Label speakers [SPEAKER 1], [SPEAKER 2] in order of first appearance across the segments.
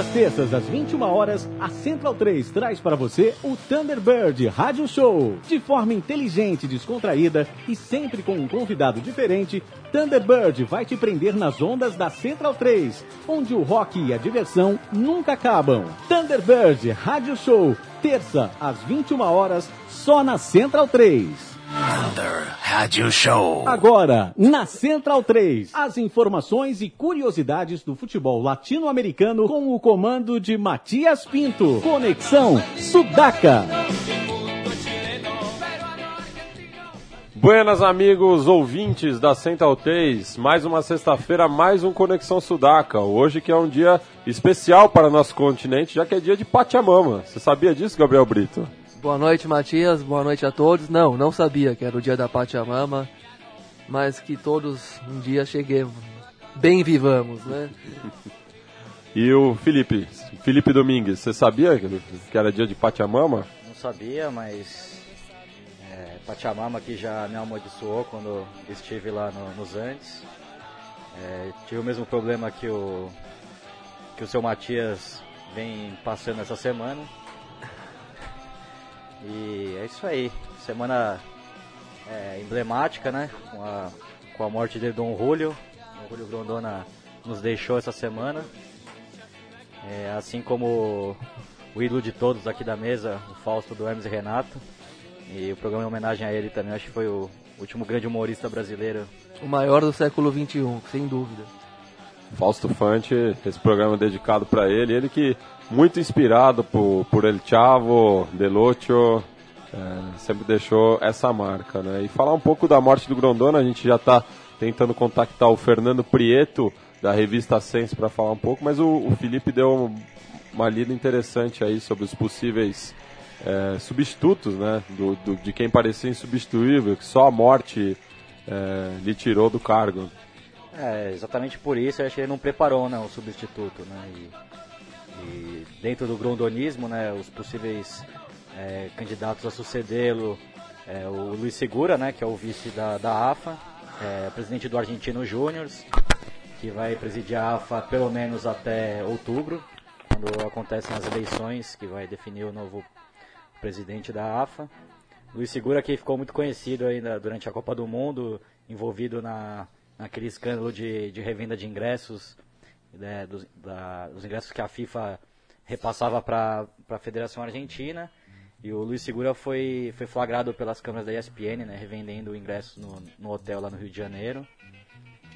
[SPEAKER 1] as terças, às 21 horas, a Central 3 traz para você o Thunderbird Rádio Show. De forma inteligente, descontraída e sempre com um convidado diferente, Thunderbird vai te prender nas ondas da Central 3, onde o rock e a diversão nunca acabam. Thunderbird Rádio Show, terça, às 21 horas, só na Central 3.
[SPEAKER 2] Thunder Rádio Show.
[SPEAKER 1] Agora, na Central 3, as informações e curiosidades do futebol latino-americano com o comando de Matias Pinto. Conexão Sudaca.
[SPEAKER 3] Buenas amigos ouvintes da Central 3, mais uma sexta-feira, mais um Conexão Sudaca. Hoje que é um dia especial para nosso continente, já que é dia de Pachamama. Você sabia disso, Gabriel Brito?
[SPEAKER 4] Boa noite, Matias. Boa noite a todos. Não, não sabia que era o dia da Pachamama, mas que todos um dia cheguemos. Bem vivamos, né?
[SPEAKER 3] e o Felipe, Felipe Domingues, você sabia que era dia de Pachamama?
[SPEAKER 5] Não sabia, mas é, Pachamama que já me amaldiçoou quando estive lá no, nos Andes. É, tive o mesmo problema que o, que o seu Matias vem passando essa semana e é isso aí. Semana é, emblemática, né? Com a, com a morte de Dom Julio. O Julio Grondona nos deixou essa semana. É, assim como o ídolo de todos aqui da mesa, o Fausto do Hermes e Renato. E o programa em homenagem a ele também, acho que foi o último grande humorista brasileiro.
[SPEAKER 4] O maior do século XXI, sem dúvida.
[SPEAKER 3] Fausto Fante, esse programa dedicado para ele, ele que muito inspirado por, por El Chavo, Delocho, é, sempre deixou essa marca, né? E falar um pouco da morte do Grondona, a gente já está tentando contactar o Fernando Prieto, da revista Sense, para falar um pouco, mas o, o Felipe deu uma lida interessante aí sobre os possíveis é, substitutos, né? Do, do, de quem parecia insubstituível, que só a morte é, lhe tirou do cargo.
[SPEAKER 5] É, exatamente por isso eu acho que ele não preparou né, o substituto, né? E dentro do grondonismo, né, os possíveis é, candidatos a sucedê-lo, é, o Luiz Segura, né, que é o vice da, da AFA, é, presidente do Argentino Júnior, que vai presidir a AFA pelo menos até outubro, quando acontecem as eleições, que vai definir o novo presidente da AFA. Luiz Segura que ficou muito conhecido ainda durante a Copa do Mundo, envolvido na, naquele escândalo de, de revenda de ingressos né, dos, da, dos ingressos que a FIFA repassava para a Federação Argentina. E o Luiz Segura foi, foi flagrado pelas câmeras da ESPN, né, revendendo ingressos no, no hotel lá no Rio de Janeiro.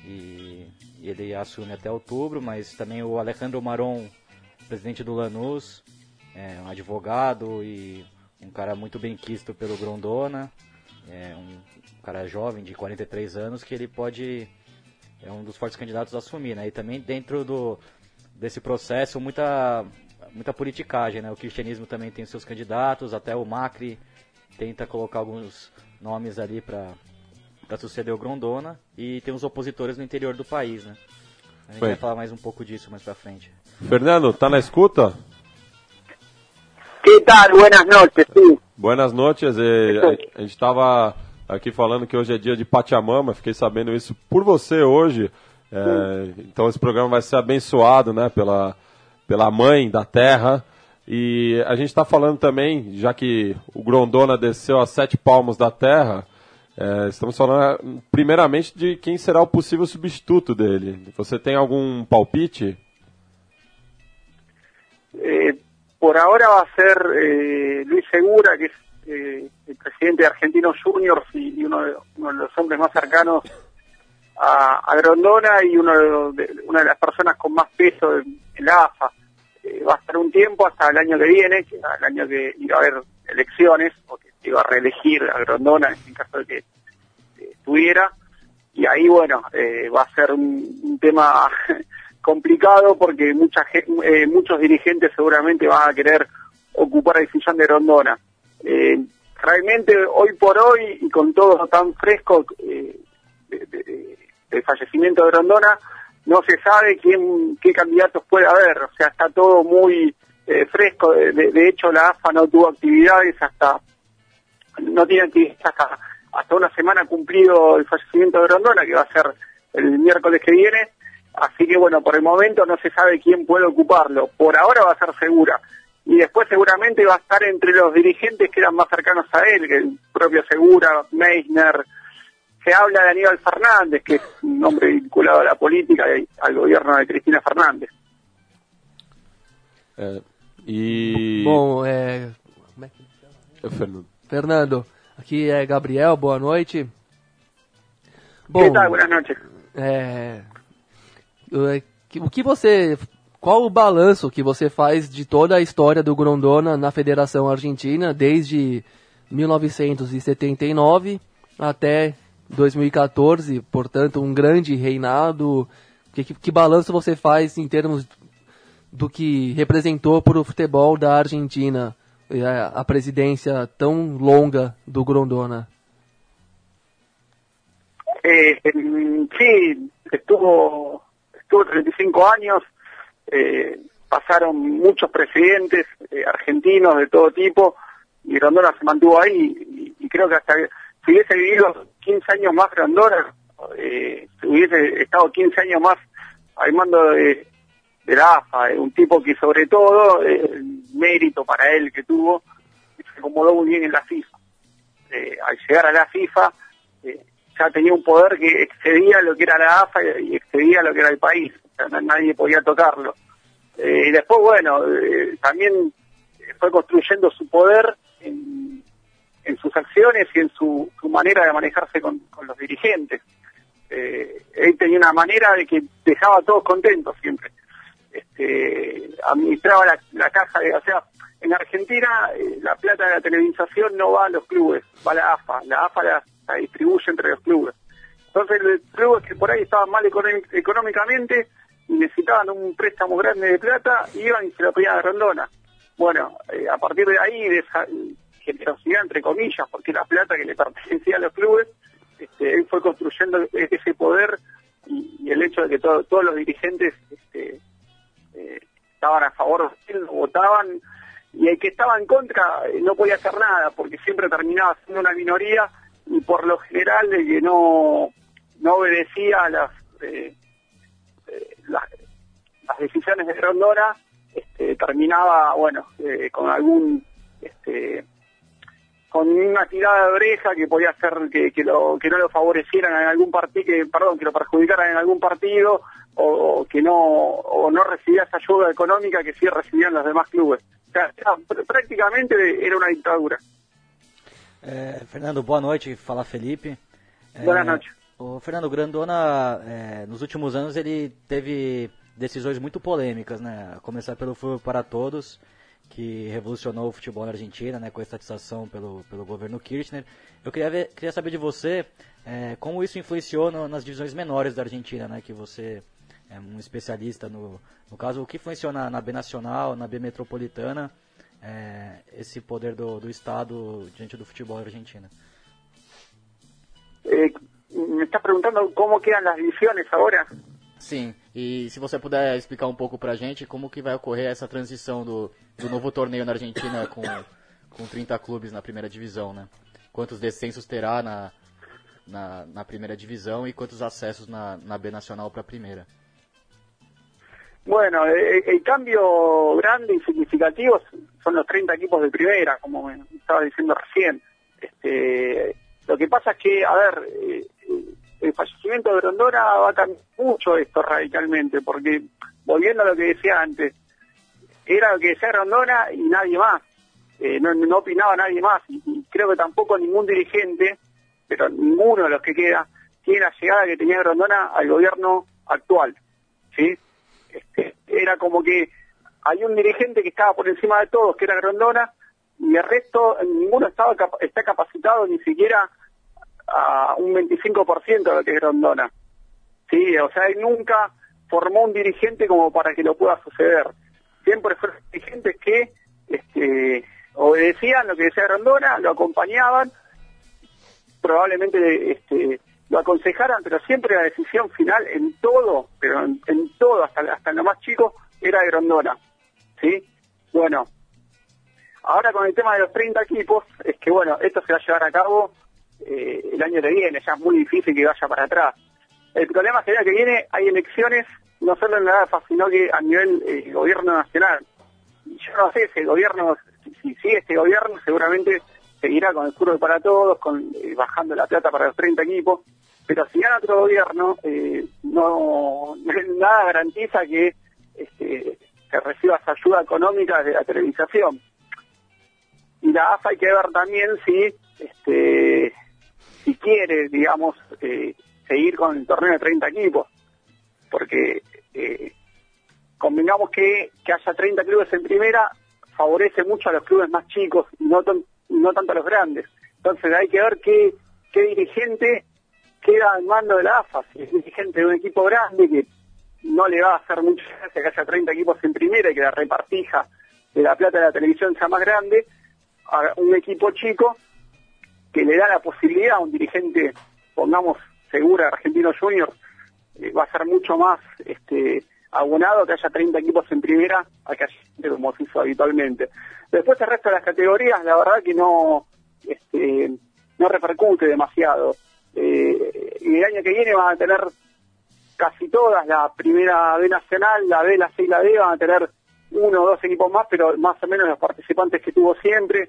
[SPEAKER 5] E, ele assume até outubro, mas também o Alejandro Maron, presidente do Lanús, é um advogado e um cara muito bem quisto pelo Grondona, é um cara jovem de 43 anos que ele pode é um dos fortes candidatos a assumir, né? E também dentro do, desse processo, muita, muita politicagem, né? O cristianismo também tem seus candidatos, até o Macri tenta colocar alguns nomes ali para para suceder o Grondona e tem os opositores no interior do país, né? A gente Foi. vai falar mais um pouco disso mais para frente.
[SPEAKER 3] Fernando, tá na escuta?
[SPEAKER 6] Que tal? Buenas noches, sim.
[SPEAKER 3] Buenas noches. Eh, a, a gente estava aqui falando que hoje é dia de Pachamama, fiquei sabendo isso por você hoje. É, então esse programa vai ser abençoado né, pela, pela mãe da terra. E a gente está falando também, já que o Grondona desceu a sete palmos da terra, é, estamos falando primeiramente de quem será o possível substituto dele. Você tem algum palpite?
[SPEAKER 6] Por ahora va a ser eh, Luis Segura, que es eh, el presidente de Argentinos Juniors y, uno, de, uno, de, los hombres más cercanos a, a Grondona y una de las personas con más peso en, la AFA. Eh, va a estar un tiempo hasta el año que viene, que el año que iba a haber elecciones, o que iba a reelegir a Grondona en caso de que eh, estuviera. Y ahí, bueno, eh, va a ser un, tema complicado porque eh, muchos dirigentes seguramente van a querer ocupar el sillón de Grondona. Realmente hoy por hoy y con todo tan fresco del fallecimiento de Grondona, no se sabe quién, qué candidatos puede haber, o sea, está todo muy eh, fresco, de, hecho la AFA no tuvo actividades hasta, no tiene actividades hasta, hasta una semana cumplido el fallecimiento de Grondona, que va a ser el miércoles que viene, Así que bueno, por el momento no se sabe quién puede ocuparlo. Por ahora va a ser Segura. Y después seguramente va a estar entre los dirigentes que eran más cercanos a él, el propio Segura, Meissner. Se habla de Aníbal Fernández, que es un hombre vinculado a la política y al gobierno de Cristina Fernández.
[SPEAKER 3] É, e.
[SPEAKER 4] Bom, é... como é que chama?
[SPEAKER 3] É, Fernando.
[SPEAKER 4] Fernando, aqui é Gabriel, boa noite.
[SPEAKER 6] ¿Qué tal? Buenas noches.
[SPEAKER 4] É, é, o que você, qual o balanço que você faz de toda a história do Grondona na Federação Argentina desde 1979 até 2014, portanto um grande reinado. Que, que, que balanço você faz em termos do que representou para o futebol da Argentina a presidência tão longa do Grondona?
[SPEAKER 6] Eh, sí, estuvo, estuvo 35 años, eh, pasaron muchos presidentes eh, argentinos de todo tipo y Grondona se mantuvo ahí y, y creo que hasta si hubiese vivido 15 años más Grondona, eh, hubiese estado 15 años más al mando de, la AFA, eh, un tipo que sobre todo eh, el mérito para él que tuvo, se acomodó muy bien en la FIFA. Eh, al llegar a la FIFA, eh, ya tenía un poder que excedía lo que era la AFA y excedía lo que era el país. Nadie podía tocarlo. Eh, y después, bueno, eh, también fue construyendo su poder en, en sus acciones y en su, manera de manejarse con, los dirigentes. Eh, él tenía una manera de que dejaba a todos contentos siempre. Este, administraba la, caja de, o sea, en Argentina eh, la plata de la televisación no va a los clubes, va a la AFA, la AFA la, distribuye entre los clubes. Entonces los clubes que por ahí estaban mal económicamente y necesitaban un préstamo grande de plata, iban y se lo pedían a Rondona. Bueno, eh, a partir de ahí, generosidad entre comillas, porque la plata que le pertenecía a los clubes, este, él fue construyendo ese poder y, el hecho de que to- todos los dirigentes este, eh, estaban a favor de votaban, y el que estaba en contra eh, no podía hacer nada, porque siempre terminaba siendo una minoría, y por lo general el que no, no obedecía a las, eh, las, decisiones de Rondona, este, terminaba, bueno, con algún, con una tirada de oreja que podía hacer que, que, lo, que no lo favorecieran en algún partido, que, perdón, que lo perjudicaran en algún partido, o, o que no, o no recibía esa ayuda económica que sí recibían los demás clubes. O sea, era- pr- prácticamente era una dictadura.
[SPEAKER 5] É, Fernando, boa noite. Fala Felipe. É,
[SPEAKER 6] Boa noite.
[SPEAKER 5] O Fernando Grandona, é, nos últimos anos, ele teve decisões muito polêmicas, né? A começar pelo Futebol para Todos, que revolucionou o futebol na Argentina, né? Com a estatização pelo, pelo governo Kirchner. Eu queria, ver- queria saber de você é, como isso influenciou no- nas divisões menores da Argentina, né? Que você é um especialista no, no caso, o que influenciou na, na B Nacional, na B Metropolitana, é, esse poder do, do Estado diante do futebol argentino.
[SPEAKER 6] Eh, me estás preguntando cómo quedan las divisiones ahora.
[SPEAKER 7] Sim, e se você puder explicar um pouco pra gente como que vai ocorrer essa transição do, do novo torneio na Argentina com, com 30 clubes na primeira divisão, né? Quantos descensos terá na, na, na primeira divisão e quantos acessos na, na B Nacional para a primeira?
[SPEAKER 6] Bueno, eh, el, cambio grande y significativo son los 30 equipos de primera, como estaba diciendo recién. Este, lo que pasa es que, a ver, eh, el fallecimiento de Grondona va a cambiar mucho esto radicalmente, porque volviendo a lo que decía antes, era lo que decía Grondona y nadie más. Eh, no, opinaba nadie más y, creo que tampoco ningún dirigente, pero ninguno de los que queda, tiene la llegada que tenía Grondona al gobierno actual. ¿sí? Este, era como que hay un dirigente que estaba por encima de todos, que era Grondona, y el resto, ninguno estaba está capacitado ni siquiera a un 25% de lo que es Grondona. Sí, o sea, él nunca formó un dirigente como para que lo pueda suceder. Siempre fueron dirigentes que este, obedecían lo que decía Grondona, lo acompañaban, probablemente este, lo aconsejaran, pero siempre la decisión final en todo, pero en, todo, hasta, hasta en lo más chico, era de Grondona. ¿Sí? Bueno, ahora con el tema de los 30 equipos, es que bueno, esto se va a llevar a cabo eh, el año que viene, ya es muy difícil que vaya para atrás. El problema es que el año que viene hay elecciones no solo en la AFA, sino que a nivel eh, gobierno nacional. Yo no sé si el gobierno, si, si sigue este gobierno, seguramente seguirá con el fútbol para todos, con eh, bajando la plata para los 30 equipos, pero si gana otro gobierno, no nada garantiza que este, se reciba esa ayuda económica de la televisación. Y la AFA hay que ver también si este si quiere, digamos, eh, seguir con el torneo de 30 equipos, porque eh, convengamos que, que haya 30 clubes en primera favorece mucho a los clubes más chicos no, no tanto a los grandes. Entonces hay que ver qué, qué dirigente queda al mando de la AFA, si es dirigente de un equipo grande que no le va a hacer mucha gracia que haya 30 equipos en primera y que la repartija de la plata de la televisión sea más grande, a un equipo chico que le da la posibilidad a un dirigente, pongamos segura, Argentino Juniors, eh, va a ser mucho más este abonado que haya 30 equipos en primera a que haya como se hizo habitualmente. Después el resto de las categorías, la verdad que no este, no repercute demasiado. Eh, y el año que viene van a tener casi todas, la primera B nacional, la B, la C y la D van a tener uno o dos equipos más, pero más o menos los participantes que tuvo siempre,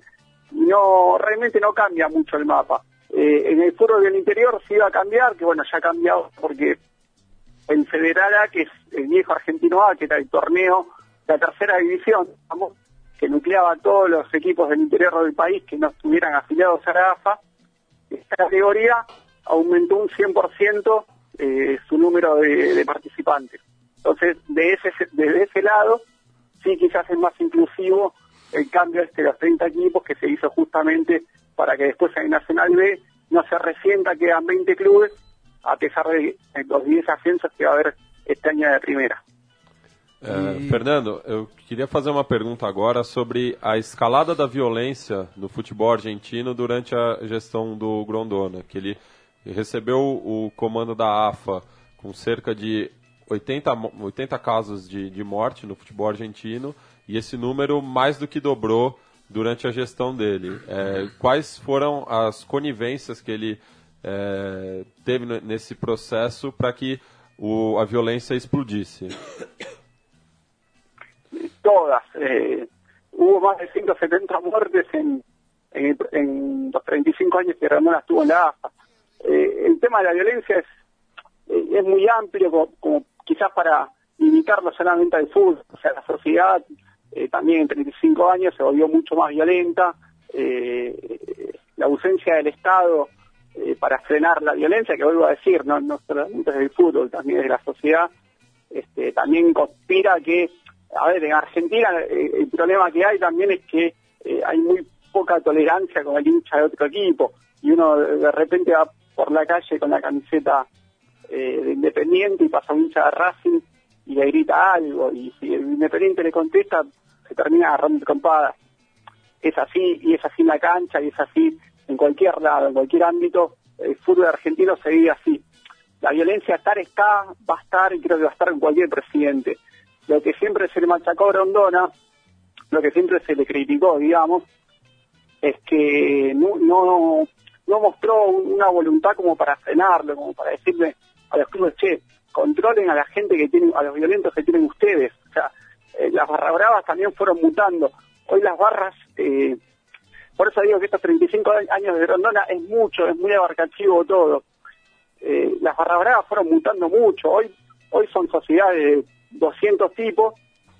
[SPEAKER 6] no, realmente no cambia mucho el mapa. Eh, en el fútbol del interior sí va a cambiar, que bueno, ya ha cambiado porque el Federal A, que es el viejo Argentino A, que era el torneo, la tercera división, digamos, que nucleaba a todos los equipos del interior del país que no estuvieran afiliados a la AFA, esta categoría aumentó un 100% eh, su número de, participantes. Entonces, de ese, desde ese lado, sí quizás es más inclusivo el cambio este de los 30 equipos que se hizo justamente para que después en Nacional B no se resienta, quedan 20 clubes, a pesar de los 10 ascensos que va a haber este año de primera.
[SPEAKER 3] É,
[SPEAKER 4] E-
[SPEAKER 3] Fernando, eu queria fazer uma pergunta agora sobre a escalada da violência no futebol argentino durante a gestão do Grondona, que ele recebeu o comando da AFA com cerca de 80, mo- 80 casos de, de morte no futebol argentino e esse número mais do que dobrou durante a gestão dele. É, quais foram as conivências que ele é, teve ne- nesse processo para que o, a violência explodisse?
[SPEAKER 6] todas. Eh, hubo más de 170 muertes en, en, en los 35 años que Ramón estuvo en la AFA. Eh, el tema de la violencia es, eh, es muy amplio, como, como quizás para limitarlo solamente al fútbol. O sea, la sociedad eh, también en 35 años se volvió mucho más violenta. Eh, la ausencia del Estado eh, para frenar la violencia, que vuelvo a decir, no, no solamente del fútbol, también de la sociedad, este, también conspira que, a ver, en Argentina eh, el problema que hay también es que eh, hay muy poca tolerancia con el hincha de otro equipo y uno de repente va por la calle con la camiseta eh, de Independiente y pasa un hincha de Racing y le grita algo y si el Independiente le contesta se termina agarrando trompadas. Es así y es así en la cancha y es así en cualquier lado, en cualquier ámbito. El fútbol argentino se vive así la violencia estar está, va a estar y creo que va a estar en cualquier presidente. Lo que siempre se le machacó a Grondona, lo que siempre se le criticó, digamos, es que no, no, no mostró una voluntad como para frenarlo, como para decirle a los clubes, che, controlen a la gente que tienen, a los violentos que tienen ustedes. O sea, eh, las barra bravas también fueron mutando. Hoy las barras, eh, por eso digo que estos 35 años de Grondona es mucho, es muy abarcativo todo eh, las barra bravas fueron mutando mucho. Hoy, hoy son sociedades de 200 tipos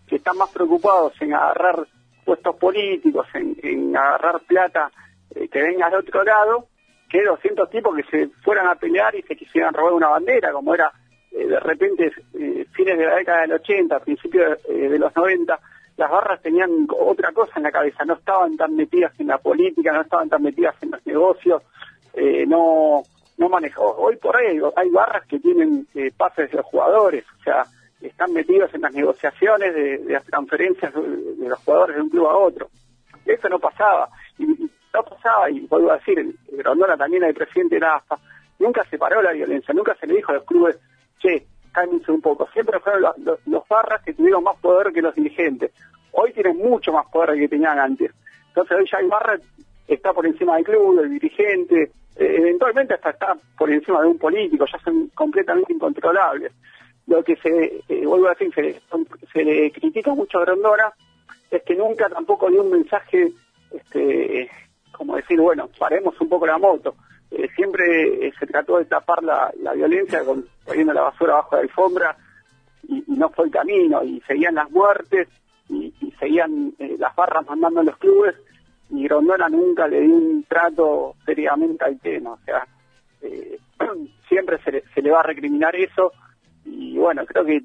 [SPEAKER 6] que están más preocupados en agarrar puestos políticos, en, en agarrar plata que venga de otro lado, que 200 tipos que se fueran a pelear y se quisieran robar una bandera, como era de repente eh, fines de la década del 80, principios eh, de los 90. Las barras tenían otra cosa en la cabeza, no estaban tan metidas en la política, no estaban tan metidas en los negocios, eh, no no manejó. Hoy por hoy hay barras que tienen eh, pases de los jugadores, o sea, están metidos en las negociaciones de, las transferencias de, los jugadores de un club a otro. Eso no pasaba. Y, no pasaba, y vuelvo a decir, Grondona también, el presidente de la AFA, nunca se paró la violencia, nunca se le dijo a los clubes, che, cálmense un poco. Siempre fueron los, los, barras que tuvieron más poder que los dirigentes. Hoy tienen mucho más poder que tenían antes. Entonces hoy ya hay barra está por encima del club, del dirigente, eh, eventualmente hasta está por encima de un político, ya son completamente incontrolables. lo que se, eh, vuelvo a decir, se, se le critica mucho a Grondona es que nunca tampoco dio un mensaje, este, como decir, bueno, paremos un poco la moto. Eh, siempre eh, se trató de tapar la, la violencia con, poniendo la basura abajo de la alfombra y, no fue el camino y seguían las muertes y, seguían eh, las barras mandando a los clubes y Grondona nunca le dio un trato seriamente al tema, o sea, siempre se le, va a recriminar eso y bueno, creo que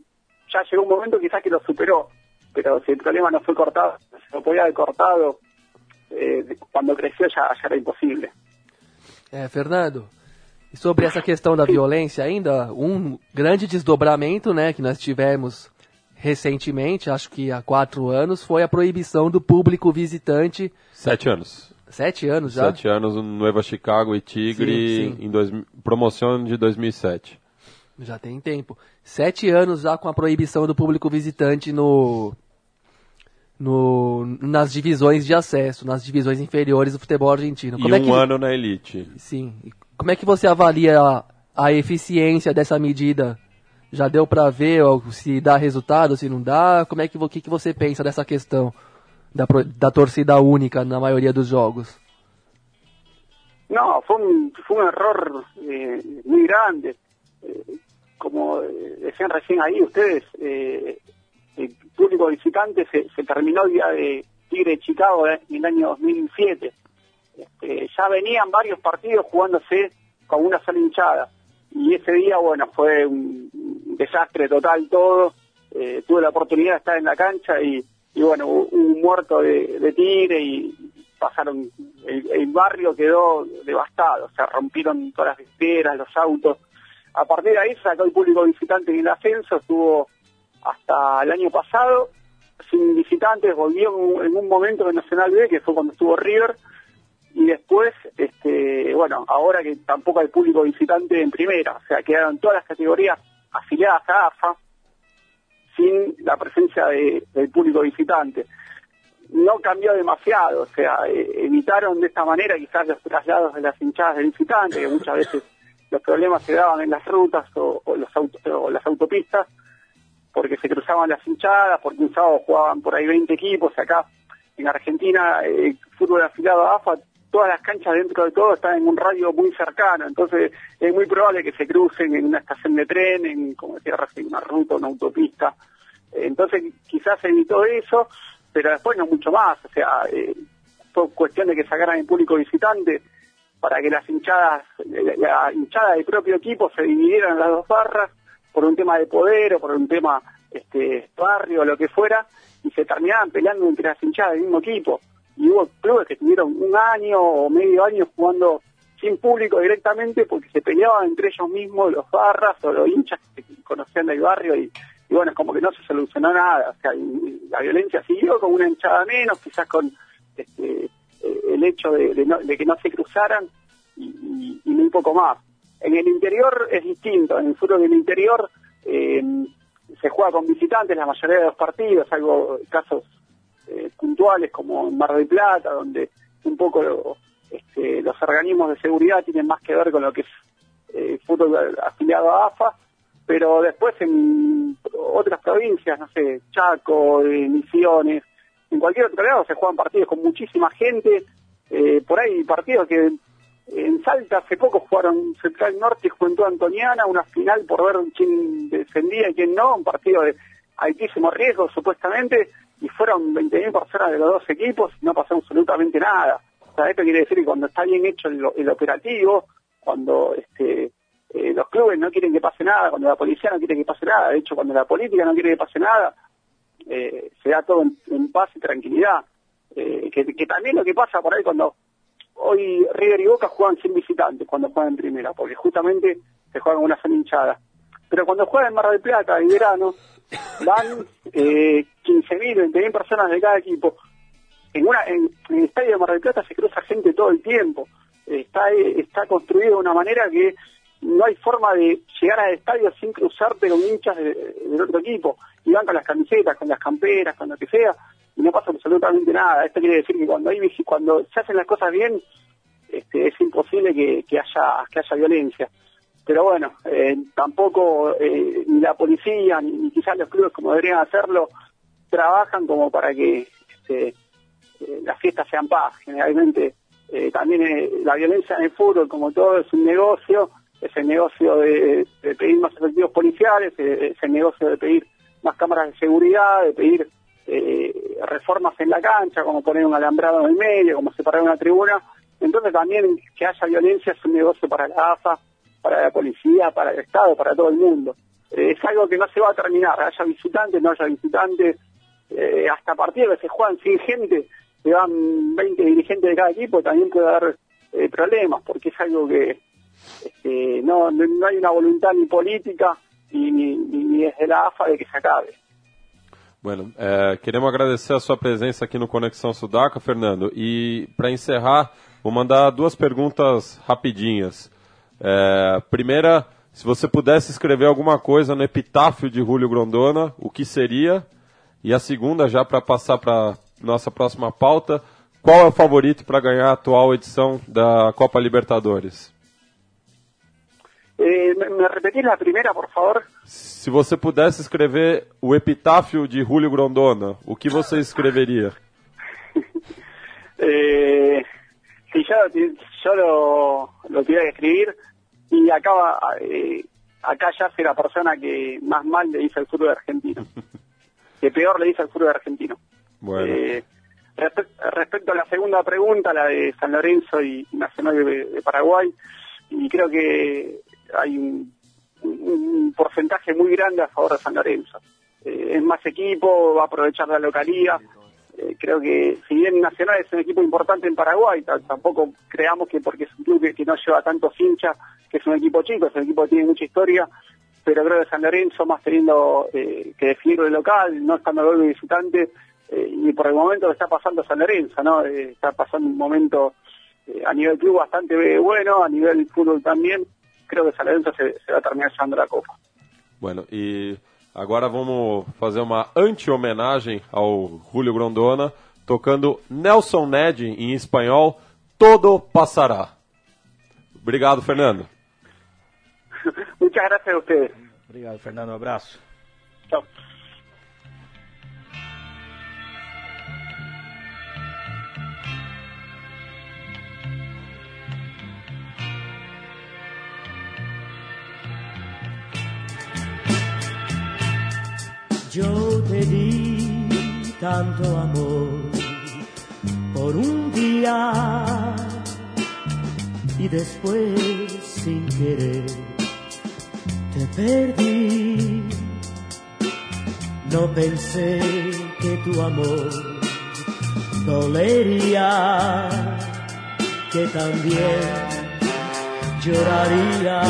[SPEAKER 6] ya llegó un momento quizás que lo superó, pero si el problema no fue cortado, se lo podía haber cortado, cuando creció ya era imposible.
[SPEAKER 4] É, Fernando, e sobre essa questão da violência ainda, um grande desdobramento né, que nós tivemos recentemente, acho que há quatro anos, foi a proibição do público visitante.
[SPEAKER 3] Sete anos.
[SPEAKER 4] Sete anos já?
[SPEAKER 3] Sete anos no Nueva Chicago e Tigre
[SPEAKER 4] Sim, sim.
[SPEAKER 3] em dois, promoção de 2007.
[SPEAKER 4] Já tem tempo. Sete anos já com a proibição do público visitante no, no, nas divisões de acesso, nas divisões inferiores do futebol argentino.
[SPEAKER 3] E
[SPEAKER 4] Como
[SPEAKER 3] um
[SPEAKER 4] é que,
[SPEAKER 3] ano na elite.
[SPEAKER 4] Sim. E como é que você avalia a, a eficiência dessa medida? Já deu para ver ó, se dá resultado, se não dá? Como é que, vo- que, que você pensa dessa questão da, da torcida única na maioria dos jogos?
[SPEAKER 6] No, fue un, fue un error eh, muy grande. Eh, como eh, decían recién ahí ustedes, el público visitante se, terminó el día de Tigre de Chicago eh, en el año 2007. Este, ya venían varios partidos jugándose con una sola hinchada. Y ese día, bueno, fue un, desastre total todo. Eh, tuve la oportunidad de estar en la cancha y, y bueno, un muerto de, de Tigre y pasaron, el, barrio quedó devastado, se rompieron todas las esferas, los autos. A partir de ahí sacó el público visitante en el ascenso, estuvo hasta el año pasado sin visitantes, volvió en un- en un momento de Nacional B, que fue cuando estuvo River, y después, este, bueno, ahora que tampoco hay público visitante en primera, o sea, quedaron todas las categorías afiliadas a AFA sin la presencia de- del público visitante. No cambió demasiado, o sea, eh, evitaron de esta manera quizás los traslados de las hinchadas de visitantes, que muchas veces los problemas se daban en las rutas o las autopistas, porque se cruzaban las hinchadas, porque un sábado jugaban por ahí 20 equipos, acá en Argentina eh, el fútbol afiliado a AFA, todas las canchas dentro de todo están en un radio muy cercano, entonces es muy probable que se crucen en una estación de tren, en, como decía recién, una ruta, una autopista. Entonces quizás se evitó eso, pero después no mucho más, o sea, eh, fue cuestión de que sacaran el público visitante para que las hinchadas, la, la hinchada del propio equipo se dividieran en las dos barras por un tema de poder o por un tema este barrio o lo que fuera y se terminaban peleando entre las hinchadas del mismo equipo y hubo clubes que tuvieron un año o medio año jugando sin público directamente porque se peleaban entre ellos mismos los barras o los hinchas que conocían del barrio y, bueno, es como que no se solucionó nada, la violencia siguió con una hinchada menos, quizás con este, eh, el hecho de, que no se cruzaran y, y- y muy poco más. En el interior es distinto, en el fútbol del interior eh, se juega con visitantes la mayoría de los partidos, salvo casos eh, puntuales como en Mar del Plata, donde un poco este, los organismos de seguridad tienen más que ver con lo que es eh, fútbol afiliado a AFA, pero después en otras provincias, no sé, Chaco, eh, Misiones, en cualquier otro lado se juegan partidos con muchísima gente, por ahí partidos que en Salta hace poco jugaron Central Norte y Juventud Antoniana, una final por ver quién descendía y quién no, un partido de altísimo riesgo supuestamente, y fueron 20.000 personas de los dos equipos y no pasó absolutamente nada. O sea, esto quiere decir que cuando está bien hecho el, operativo, cuando este, eh, los clubes no quieren que pase nada, cuando la policía no quiere que pase nada, de hecho cuando la política no quiere que pase nada, eh, se da todo en, paz y tranquilidad. Eh, que también lo que pasa por ahí cuando hoy River y Boca juegan sin visitantes cuando juegan en primera, porque justamente se juegan con una sola hinchada. Pero cuando juegan en Mar del Plata en verano, van eh, 15.000, 20.000 personas de cada equipo. En, una, en, en el estadio de Mar del Plata se cruza gente todo el tiempo. Está, está construido de una manera que no hay forma de llegar al estadio sin cruzarte con hinchas de- del otro equipo. Y van con las camisetas, con las camperas, con lo que sea, no pasa absolutamente nada. Esto quiere decir que cuando hay cuando se hacen las cosas bien, este, es imposible que, haya que haya violencia. pero bueno, eh, tampoco eh, ni la policía ni, quizás los clubes como deberían hacerlo trabajan como para que este, eh, las fiestas sean paz. Generalmente también la violencia en el fútbol, como todo, es un negocio, es el negocio de, de pedir más efectivos policiales, es el negocio de pedir más cámaras de seguridad, de pedir eh, reformas en la cancha, como poner un alambrado en el medio, como separar una tribuna. Entonces también que haya violencia es un negocio para la AFA, para la policía, para el Estado, para todo el mundo. Eh, es algo que no se va a terminar, haya visitantes, no haya visitantes, eh, hasta partidos que se juegan sin gente, que van 20 dirigentes de cada equipo, también puede haber eh, problemas, porque es algo que este, no, no hay una voluntad ni política ni, ni ni desde la AFA de que se acabe.
[SPEAKER 3] Bueno, é, queremos agradecer a sua presença aqui no Conexão Sudaca, Fernando. E para encerrar, vou mandar duas perguntas rapidinhas. É, primeira, se você pudesse escrever alguma coisa no epitáfio de Julio Grondona, o que seria? E a segunda, já para passar para nossa próxima pauta, qual é o favorito para ganhar a atual edição da Copa Libertadores?
[SPEAKER 6] Eh, ¿me, repetís la primera, por favor?
[SPEAKER 3] Se você pudesse escrever o epitáfio de Julio Grondona, o que você escreveria?
[SPEAKER 6] Eh, si yo, yo lo, lo tuviera que escribir, y acá, eh, acá ya hace la persona que más mal le dice al fútbol argentino, que peor le dice al fútbol argentino.
[SPEAKER 3] Bueno.
[SPEAKER 6] Eh, respe- respecto a la segunda pregunta, la de San Lorenzo y Nacional de, de Paraguay, y creo que hay un, porcentaje muy grande a favor de San Lorenzo. Eh, es más equipo, va a aprovechar la localía. Eh, creo que si bien Nacional es un equipo importante en Paraguay, ta- tampoco creamos que porque es un club que, no lleva tantos hinchas, que es un equipo chico, es un equipo que tiene mucha historia, pero creo que San Lorenzo, más teniendo eh, que definirlo de local, no estando luego de visitante, y por el momento que está pasando San Lorenzo, ¿no? Está pasando un momento a nivel club bastante bueno, a nivel fútbol también, creo que San Lorenzo se, se va a terminar llevando la copa.
[SPEAKER 3] Bueno, e agora vamos fazer uma anti-homenagem ao Julio Grondona, tocando Nelson Ned em espanhol, Todo Passará. Obrigado, Fernando.
[SPEAKER 6] Muchas gracias a ustedes.
[SPEAKER 5] Obrigado, Fernando. Um abraço.
[SPEAKER 8] Yo te di tanto amor por un día y después sin querer te perdí. No pensé que tu amor dolería, que también lloraría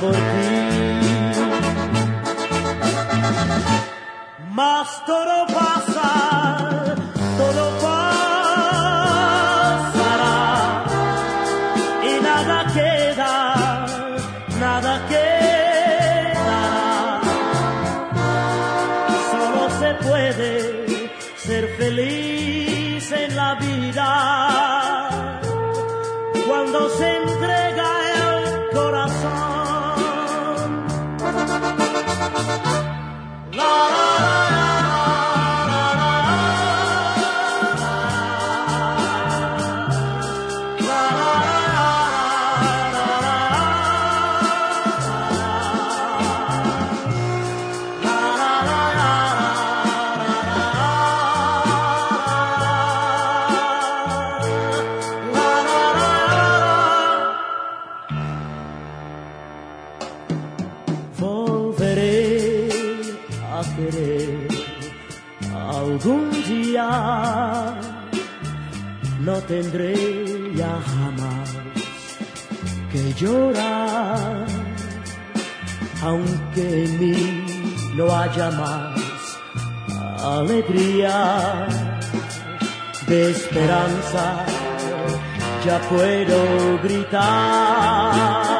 [SPEAKER 8] por ti. Mas todo pasa, todo pasará y nada queda, nada quedará. Solo se puede ser feliz en la vida cuando se entrega el corazón. La, Volveré tendré ya jamás que llorar, aunque en mí no haya más alegría de esperanza. Ya puedo gritar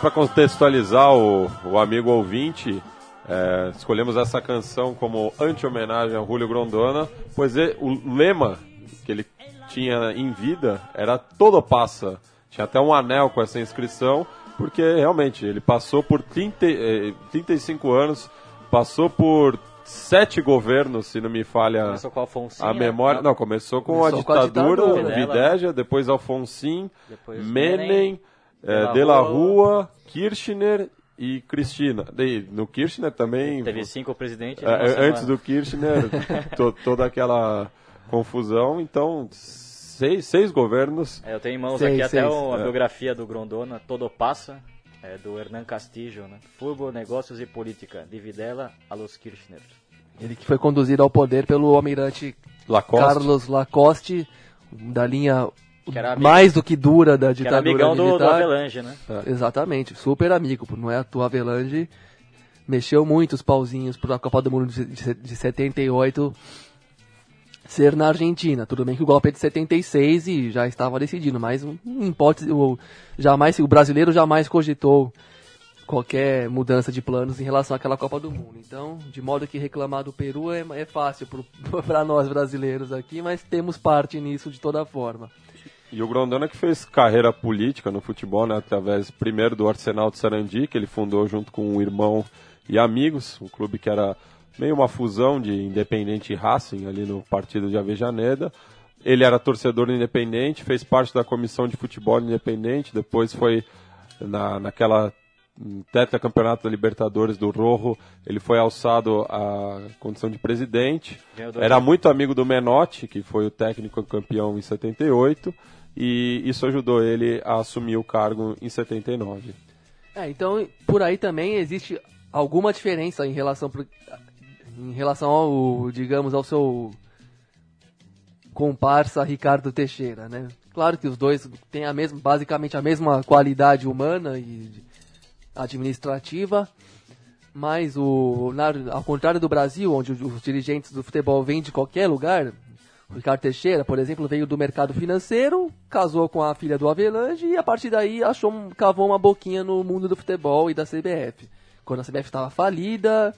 [SPEAKER 3] para contextualizar o, o amigo ouvinte, é, escolhemos essa canção como anti-homenagem a Julio Grondona, pois e- o lema que ele tinha em vida era Todo Passa. Tinha até um anel com essa inscrição, porque realmente ele passou por 30, eh, 35 anos, passou por sete governos, se não me falha
[SPEAKER 5] Começou com o Afonso.
[SPEAKER 3] a memória. Não, começou com
[SPEAKER 4] Começou
[SPEAKER 3] a
[SPEAKER 4] com a
[SPEAKER 3] ditadura,
[SPEAKER 4] ditadura.
[SPEAKER 3] Videja, depois Alfonsin,
[SPEAKER 5] Depois
[SPEAKER 3] Menem,
[SPEAKER 5] Menem,
[SPEAKER 3] eh,
[SPEAKER 5] De la
[SPEAKER 3] Rua, Kirchner e Cristina. Daí, no Kirchner também.
[SPEAKER 5] Teve cinco presidentes.
[SPEAKER 3] eh,
[SPEAKER 5] numa semana.
[SPEAKER 3] antes do Kirchner, to- toda aquela confusão. Então, seis, seis governos.
[SPEAKER 5] É, eu tenho em mãos
[SPEAKER 4] Seis,
[SPEAKER 5] aqui até
[SPEAKER 4] seis.
[SPEAKER 5] uma
[SPEAKER 3] É.
[SPEAKER 5] biografia do Grondona, Todo Passa, é, do Hernán Castillo, né? Negócios e Política, de Videla a los Kirchner.
[SPEAKER 4] Ele que foi conduzido ao poder pelo almirante
[SPEAKER 3] Lacoste.
[SPEAKER 4] Carlos Lacoste, da linha mais do que dura da
[SPEAKER 5] Que era
[SPEAKER 4] ditadura
[SPEAKER 5] amigão do, do
[SPEAKER 4] militar.
[SPEAKER 5] Avelange, né?
[SPEAKER 4] Exatamente, super amigo, não é a tua Avelange. Mexeu muito os pauzinhos para a Copa do Mundo de, de, de 78 ser na Argentina. Tudo bem que o golpe é de 76 e já estava decidido, mas um, em hipótese, o, jamais, o brasileiro jamais cogitou qualquer mudança de planos em relação àquela Copa do Mundo. Então, de modo que reclamar do Peru é, é fácil para nós brasileiros aqui, mas temos parte nisso de toda forma.
[SPEAKER 3] E o Grondona que fez carreira política no futebol, né, através primeiro do Arsenal de Sarandi, que ele fundou junto com um irmão e amigos, um clube que era meio uma fusão de Independente e Racing ali no partido de Avejaneda. Ele era torcedor do Independente, fez parte da comissão de futebol Independente, depois foi na, naquela hum, tetracampeonato da Libertadores do Rojo, ele foi alçado à condição de presidente. Era muito amigo do Menotti, que foi o técnico campeão em 78, e isso ajudou ele a assumir o cargo em 79.
[SPEAKER 4] É, então por aí também existe alguma diferença em relação pro- em relação ao, digamos, ao seu comparsa Ricardo Teixeira, né? Claro que os dois têm a mesma, basicamente a mesma qualidade humana e administrativa, mas o, ao contrário do Brasil, onde os, dirigentes do futebol vêm de qualquer lugar, Ricardo Teixeira, por exemplo, veio do mercado financeiro, casou com a filha do Avelange e a partir daí achou, cavou uma boquinha no mundo do futebol e da CBF. Quando a CBF estava falida,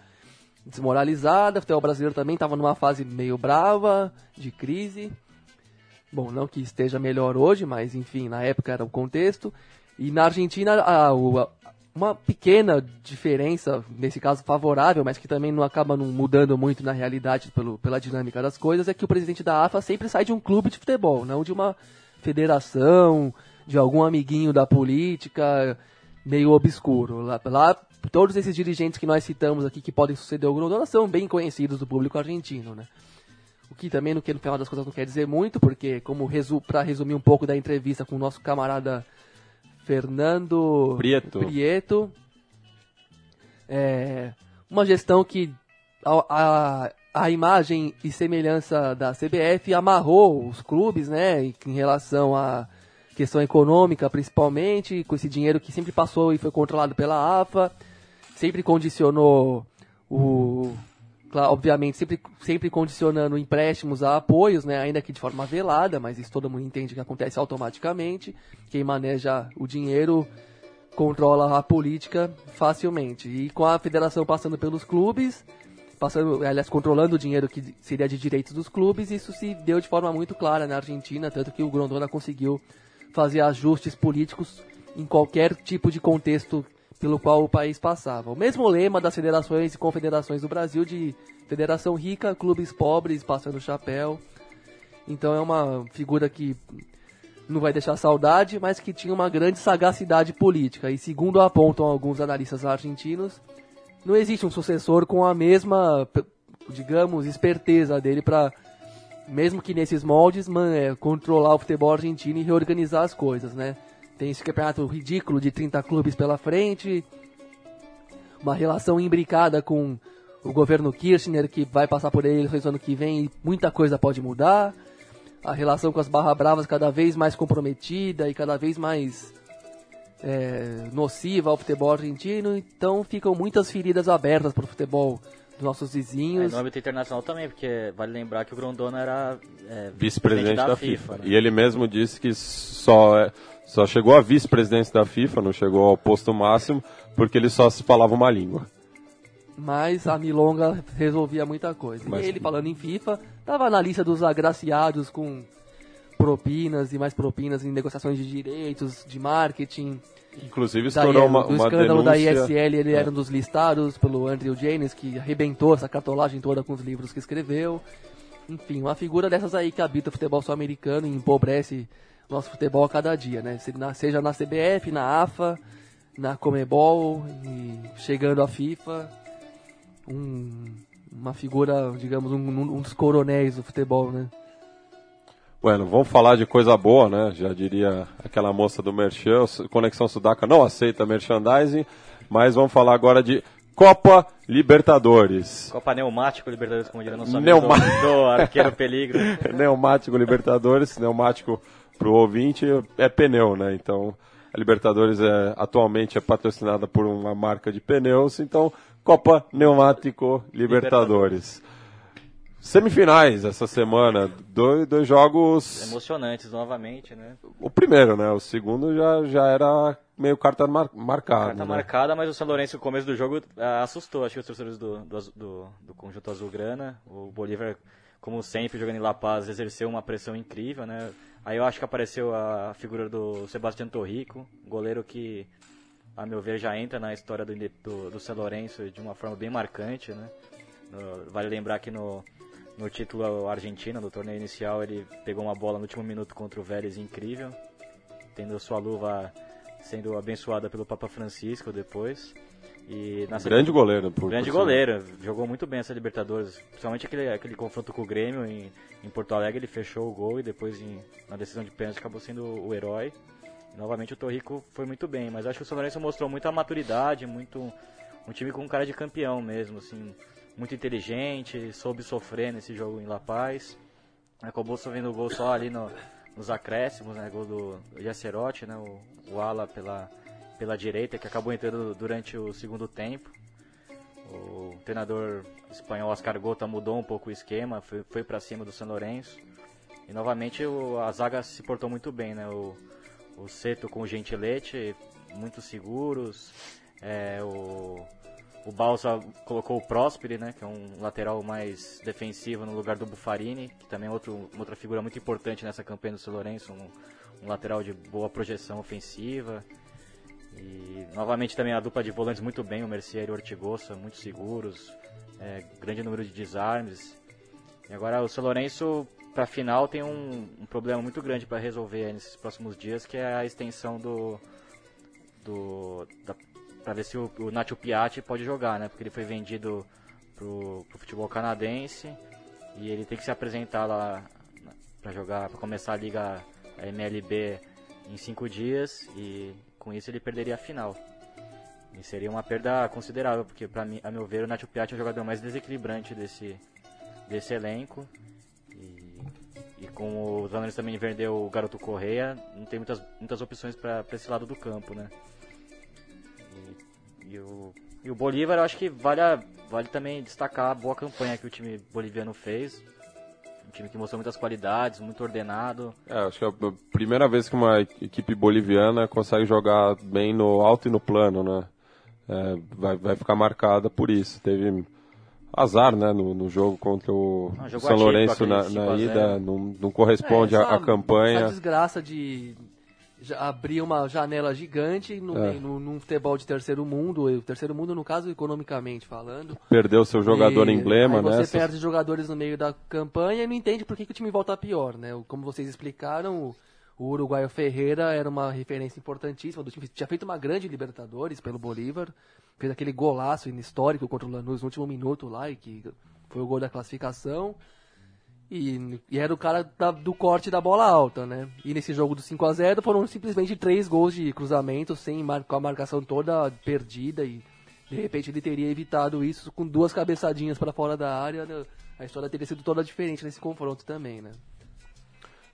[SPEAKER 4] desmoralizada, o futebol brasileiro também estava numa fase meio brava, de crise. Bom, não que esteja melhor hoje, mas enfim, na época era o contexto. E na Argentina, a- a- uma pequena diferença, nesse caso favorável, mas que também não acaba não mudando muito na realidade pelo, pela dinâmica das coisas, é que o presidente da AFA sempre sai de um clube de futebol, não de uma federação, de algum amiguinho da política, meio obscuro. Lá, lá, todos esses dirigentes que nós citamos aqui que podem suceder o Grondona são bem conhecidos do público argentino, né? O que também, no, que, no final das contas, não quer dizer muito, porque, como resu para resumir um pouco da entrevista com o nosso camarada Fernando
[SPEAKER 3] Prieto.
[SPEAKER 4] Prieto, é uma gestão que a, a, a imagem e semelhança da CBF amarrou os clubes, né, em relação à questão econômica, principalmente, com esse dinheiro que sempre passou e foi controlado pela AFA, sempre condicionou o obviamente sempre, sempre condicionando empréstimos a apoios, né, ainda que de forma velada, mas isso todo mundo entende que acontece automaticamente. Quem maneja o dinheiro controla a política facilmente. E com a federação passando pelos clubes, passando, aliás, controlando o dinheiro que seria de direitos dos clubes, isso se deu de forma muito clara na Argentina, tanto que o Grondona conseguiu fazer ajustes políticos em qualquer tipo de contexto pelo qual o país passava. O mesmo lema das federações e confederações do Brasil de federação rica, clubes pobres, passando chapéu. Então é uma figura que não vai deixar saudade, mas que tinha uma grande sagacidade política. E segundo apontam alguns analistas argentinos, não existe um sucessor com a mesma, digamos, esperteza dele para, mesmo que nesses moldes, man, é, controlar o futebol argentino e reorganizar as coisas, né? Tem esse campeonato ridículo de 30 clubes pela frente, uma relação imbricada com o governo Kirchner, que vai passar por eleições no ano que vem e muita coisa pode mudar. A relação com as Barra Bravas cada vez mais comprometida e cada vez mais é, nociva ao futebol argentino, então ficam muitas feridas abertas para o futebol dos nossos
[SPEAKER 5] É,
[SPEAKER 4] vizinhos.
[SPEAKER 5] no âmbito internacional também, porque vale lembrar que o Grondona era é,
[SPEAKER 3] Vice-presidente da, FIFA.
[SPEAKER 5] né?
[SPEAKER 3] E ele mesmo disse que só, é- só chegou a vice-presidência da FIFA, não chegou ao posto máximo, porque ele só se falava uma língua.
[SPEAKER 4] Mas a Milonga resolvia muita coisa.
[SPEAKER 3] Mas-
[SPEAKER 4] E ele, falando em FIFA, estava na lista dos agraciados com propinas e mais propinas em negociações de direitos, de marketing.
[SPEAKER 3] Inclusive
[SPEAKER 4] Da,
[SPEAKER 3] estourou uma,
[SPEAKER 4] do
[SPEAKER 3] uma
[SPEAKER 4] escândalo da
[SPEAKER 3] denúncia...
[SPEAKER 4] ISL, ele
[SPEAKER 3] É.
[SPEAKER 4] era um dos listados pelo Andrew Janis, que arrebentou essa cartolagem toda com os livros que escreveu. Enfim, uma figura dessas aí que habita o futebol sul-americano e empobrece nosso futebol a cada dia, né? Seja na CBF, na AFA, na Comebol e chegando à FIFA. Um- uma figura, digamos, um, um dos coronéis do futebol, né?
[SPEAKER 3] Bueno, vamos falar de coisa boa, né? Já diria aquela moça do Merchan, Conexão Sudaca não aceita merchandising, mas vamos falar agora de Copa Libertadores.
[SPEAKER 5] Copa Neumático Libertadores, como diria nosso amigo
[SPEAKER 3] Neuma-
[SPEAKER 5] do, do arqueiro Peligro.
[SPEAKER 3] Neumático Libertadores, pneumático pro ouvinte é pneu, né? Então, a Libertadores é, atualmente é patrocinada por uma marca de pneus, então Copa Neumático Libertadores. Semifinais essa semana, dois, dois jogos.
[SPEAKER 5] Emocionantes novamente, né?
[SPEAKER 3] O primeiro, né? O segundo já, já era meio carta mar, marcada.
[SPEAKER 5] Carta
[SPEAKER 3] né?
[SPEAKER 5] marcada, mas o São Lourenço, no começo do jogo, ah, assustou, acho que os torcedores do, do, do, do conjunto azulgrana. O Bolívar, como sempre, jogando em La Paz, exerceu uma pressão incrível, né? Aí eu acho que apareceu a figura do Sebastião Torrico, goleiro que, a meu ver, já entra na história do, do, do São Lourenço de uma forma bem marcante, né? No- vale lembrar que no, no título argentino, no torneio inicial, ele pegou uma bola no último minuto contra o Vélez incrível, tendo sua luva sendo abençoada pelo Papa Francisco depois. E na
[SPEAKER 3] Grande goleiro. Por,
[SPEAKER 5] Grande
[SPEAKER 3] por
[SPEAKER 5] goleiro, jogou muito bem essa Libertadores, principalmente aquele, aquele confronto com o Grêmio em, em Porto Alegre, ele fechou o gol e depois em, na decisão de pênalti acabou sendo o herói. E, novamente o Torrico foi muito bem, mas acho que o São Lourenço mostrou muita maturidade, muito um time com cara de campeão mesmo, assim, muito inteligente, soube sofrer nesse jogo em La Paz. Acabou sofrendo o gol só ali no- nos acréscimos, né, gol do Yacerotti, né, o, o ala pela pela direita, que acabou entrando durante o segundo tempo. O treinador espanhol Oscar Gota mudou um pouco o esquema, foi, foi para cima do São Lourenço. E novamente o, a zaga se portou muito bem, né? O, o Seto com o Gentilete, muito seguros. É, o, o Balsa colocou o Prósperi, né? Que é um lateral mais defensivo no lugar do Buffarini, que também é outro, uma outra figura muito importante nessa campanha do São Lourenço. Um, um lateral de boa projeção ofensiva. E novamente também a dupla de volantes muito bem, o Mercier e o Ortigosa, muito seguros, é, grande número de desarmes. E agora o São Lourenço, para final, tem um, um problema muito grande para resolver nesses próximos dias, que é a extensão do. do para ver se o, o Nacho Piatti pode jogar, né? Porque ele foi vendido pro, pro futebol canadense e ele tem que se apresentar lá para jogar, para começar a liga MLB em cinco dias e com isso ele perderia a final. E seria uma perda considerável, porque para mim, a meu ver, o Nacho Piatti é o jogador mais desequilibrante desse, desse elenco. E, e com o Zanares também vendeu o Garoto Correia, não tem muitas, muitas opções para esse lado do campo, né? E, o, e o Bolívar, eu acho que vale, a- vale também destacar a boa campanha que o time boliviano fez. Um time que mostrou muitas qualidades, muito ordenado.
[SPEAKER 3] É, acho que é a primeira vez que uma equipe boliviana consegue jogar bem no alto e no plano, né? É, vai, vai ficar marcada por isso. Teve azar, né, no, no jogo contra o
[SPEAKER 5] Ah, jogo
[SPEAKER 3] São Lourenço na, na
[SPEAKER 5] 5 a 0.
[SPEAKER 3] ida, não, não corresponde
[SPEAKER 4] É,
[SPEAKER 3] à à campanha.
[SPEAKER 4] Essa desgraça de abrir uma janela gigante no,
[SPEAKER 3] É.
[SPEAKER 4] no, num futebol de terceiro mundo, o terceiro mundo no caso economicamente falando.
[SPEAKER 3] Perdeu seu jogador
[SPEAKER 4] E
[SPEAKER 3] emblema,
[SPEAKER 4] aí você
[SPEAKER 3] né?
[SPEAKER 4] perde jogadores no meio da campanha e não entende por que, que o time volta pior, né? Como vocês explicaram, o, o uruguaio Ferreira era uma referência importantíssima do time. Tinha feito uma grande Libertadores pelo Bolívar, fez aquele golaço histórico contra o Lanús no último minuto lá, e que foi o gol da classificação. E, e era o cara da- do corte da bola alta, né? E nesse jogo do 5 a 0 foram simplesmente três gols de cruzamento, sem mar, com a marcação toda perdida. E de repente ele teria evitado isso com duas cabeçadinhas para fora da área. né? A história teria sido toda diferente nesse confronto também, né?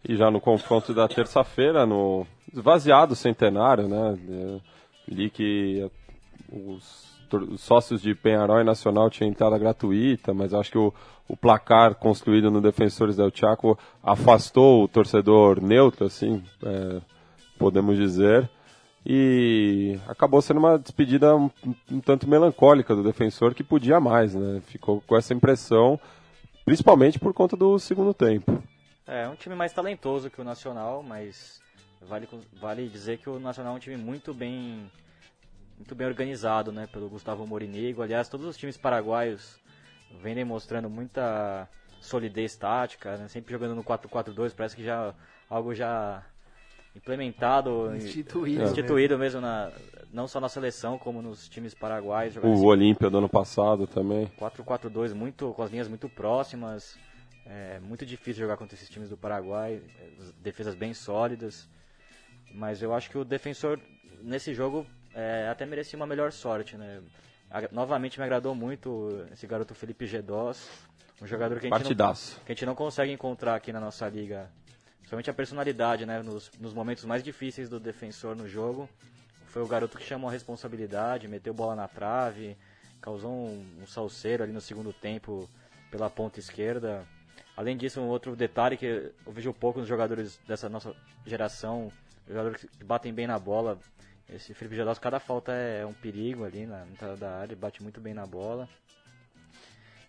[SPEAKER 3] E já no confronto da terça-feira, no esvaziado centenário, né? Li que os sócios de Penharol e Nacional tinham entrada gratuita, mas acho que o, o placar construído no Defensores del Chaco afastou o torcedor neutro, assim, eh, podemos dizer. E acabou sendo uma despedida um, um tanto melancólica do defensor que podia mais, né? Ficou com essa impressão, principalmente por conta do segundo tempo.
[SPEAKER 5] É, é um time mais talentoso que o Nacional, mas vale, vale dizer que o Nacional é um time muito bem muito bem organizado, né, pelo Gustavo Morinigo. Aliás, todos os times paraguaios vêm demonstrando muita solidez tática, né, sempre jogando no 4-4-2, parece que já algo já implementado,
[SPEAKER 4] Instituído
[SPEAKER 5] instituído mesmo na não só na seleção como nos times paraguaios,
[SPEAKER 3] O Olímpia do ano passado também.
[SPEAKER 5] 4-4-2 muito com as linhas muito próximas. É muito difícil jogar contra esses times do Paraguai, defesas bem sólidas. Mas eu acho que o defensor nesse jogo é, até merecia uma melhor sorte, né? A- novamente me agradou muito esse garoto Felipe Gedós, um jogador que a gente não, que a gente não consegue encontrar aqui na nossa liga. Somente a personalidade, né? Nos, nos momentos mais difíceis do defensor no jogo. Foi o garoto que chamou a responsabilidade, meteu bola na trave, causou um, um salseiro ali no segundo tempo pela ponta esquerda. Além disso, um outro detalhe que eu vejo pouco nos jogadores dessa nossa geração, jogadores que batem bem na bola. Esse Felipe Gedós, cada falta é um perigo ali na entrada da área, bate muito bem na bola.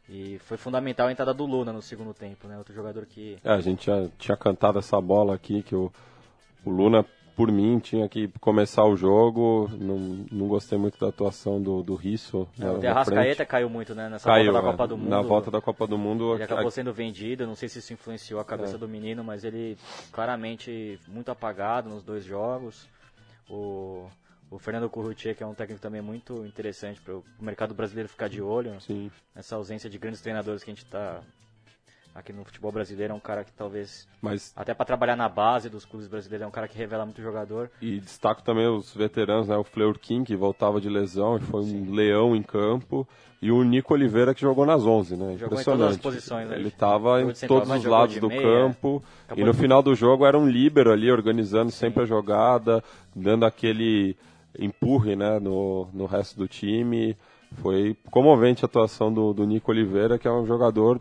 [SPEAKER 5] E foi fundamental a entrada do Luna no segundo tempo, né? Outro jogador que
[SPEAKER 3] É, a gente já tinha cantado essa bola aqui, que o, o Luna, por mim, tinha que começar o jogo. Não, não gostei muito da atuação do, do Risso. na-
[SPEAKER 5] o
[SPEAKER 3] na
[SPEAKER 5] de Arrascaeta caiu muito, né? Nessa
[SPEAKER 3] Caiu,
[SPEAKER 5] volta da
[SPEAKER 3] é.
[SPEAKER 5] Copa do Mundo.
[SPEAKER 3] Na volta da Copa do Mundo,
[SPEAKER 5] Ele acabou sendo vendido, não sei se isso influenciou a cabeça
[SPEAKER 3] É.
[SPEAKER 5] do menino, mas ele claramente muito apagado nos dois jogos. O, o Fernando Currutier, que é um técnico também muito interessante para o mercado brasileiro ficar de olho.
[SPEAKER 3] sim.
[SPEAKER 5] Nessa ausência de grandes treinadores que a gente está aqui no futebol brasileiro, é um cara que talvez,
[SPEAKER 3] Mas
[SPEAKER 5] até para trabalhar na base dos clubes brasileiros, é um cara que revela muito jogador.
[SPEAKER 3] E destaco também os veteranos, né? O Fleur King, que voltava de lesão e foi um leão em campo. E o Nico Oliveira, que jogou nas 11, né?
[SPEAKER 5] Jogou em
[SPEAKER 3] Impressionante.
[SPEAKER 5] todas as posições, né?
[SPEAKER 3] Ele estava em todos os lados do
[SPEAKER 5] meia,
[SPEAKER 3] campo. E no
[SPEAKER 5] de-
[SPEAKER 3] final do jogo era um líbero ali, organizando sempre a jogada, dando aquele empurre, né? No, no resto do time. Foi comovente a atuação do, do Nico Oliveira, que é um jogador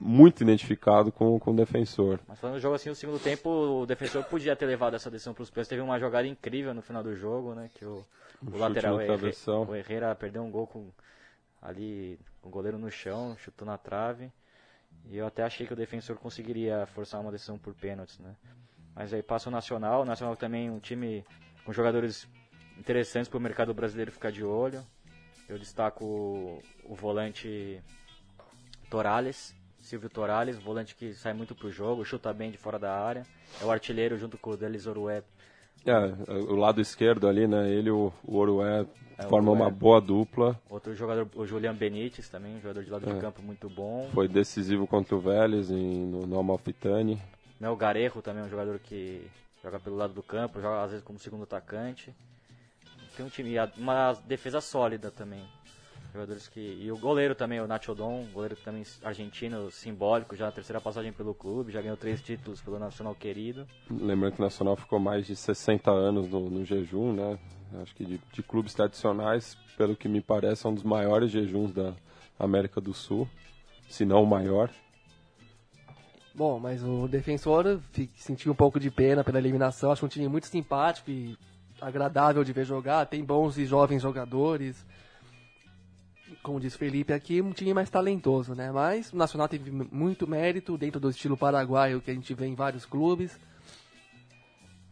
[SPEAKER 3] muito identificado com, com o defensor.
[SPEAKER 5] Mas falando do jogo assim, no segundo tempo, o defensor podia ter levado essa decisão para os pés. Teve uma jogada incrível no final do jogo, né? Que o, o
[SPEAKER 3] chute
[SPEAKER 5] lateral Herre- o Herrera perdeu um gol com ali com o goleiro no chão, chutou na trave. E eu até achei que o defensor conseguiria forçar uma decisão por pênaltis, né? Mas aí passa o Nacional, o Nacional também um time com jogadores interessantes para o mercado brasileiro ficar de olho. Eu destaco o, o volante Torales, Silvio Torales, volante que sai muito pro jogo, chuta bem de fora da área. É o artilheiro junto com o Delis Orué.
[SPEAKER 3] É, o lado esquerdo ali, né? Ele e o, o Orué
[SPEAKER 5] É, o
[SPEAKER 3] formam uma boa dupla.
[SPEAKER 5] Outro jogador, o Julian Benítez também, um jogador de lado
[SPEAKER 3] É.
[SPEAKER 5] de campo muito bom.
[SPEAKER 3] Foi decisivo contra o Vélez em, no, no Amalfitani.
[SPEAKER 5] Mel Garejo também é um jogador que joga pelo lado do campo, joga às vezes como segundo atacante. Tem um time, uma defesa sólida também. Jogadores que. E o goleiro também, o Nacho Don, goleiro também argentino, simbólico, já na terceira passagem pelo clube, já ganhou três títulos pelo Nacional Querido.
[SPEAKER 3] Lembrando que o Nacional ficou mais de 60 anos no, no jejum, né? Acho que de, de clubes tradicionais, pelo que me parece, é um dos maiores jejuns da América do Sul, se não o maior.
[SPEAKER 4] Bom, mas o defensor sentiu um pouco de pena pela eliminação. Acho um time muito simpático e agradável de ver jogar. Tem bons e jovens jogadores. Como diz Felipe aqui, um time mais talentoso, né? Mas o Nacional teve muito mérito dentro do estilo paraguaio que a gente vê em vários clubes.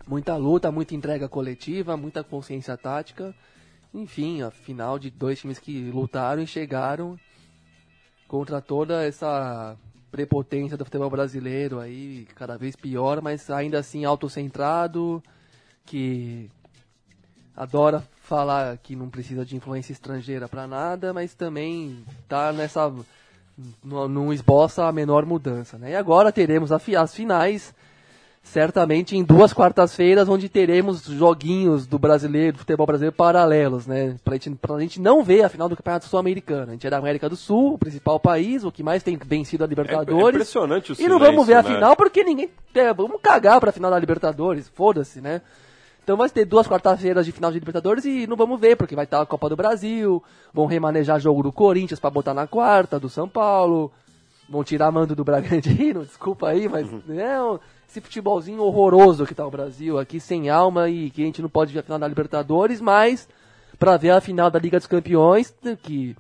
[SPEAKER 4] Muita luta, muita entrega coletiva, muita consciência tática. Enfim, a final de dois times que lutaram e chegaram contra toda essa prepotência do futebol brasileiro aí, cada vez pior, mas ainda assim autocentrado, que adora falar que não precisa de influência estrangeira para nada, mas também tá nessa não, não esboça a menor mudança, né? E agora teremos as finais certamente em duas quartas-feiras, onde teremos joguinhos do brasileiro, do futebol brasileiro paralelos, né? Pra gente, pra gente não ver a final do Campeonato Sul-Americano. A gente é da América do Sul, o principal país, o que mais tem vencido a
[SPEAKER 3] É, é
[SPEAKER 4] Libertadores.
[SPEAKER 3] impressionante o
[SPEAKER 4] e não
[SPEAKER 3] silêncio,
[SPEAKER 4] vamos ver a
[SPEAKER 3] né?
[SPEAKER 4] final porque ninguém. é, vamos cagar pra final da Libertadores, foda-se, né? Então vai ter duas quartas-feiras de final de Libertadores e não vamos ver, porque vai estar a Copa do Brasil, vão remanejar jogo do Corinthians pra botar na quarta, do São Paulo, vão tirar mando do Bragantino, desculpa aí, mas é um- esse futebolzinho horroroso que tá o Brasil aqui, sem alma e que a gente não pode ver a final da Libertadores, mas pra ver a final da Liga dos Campeões, que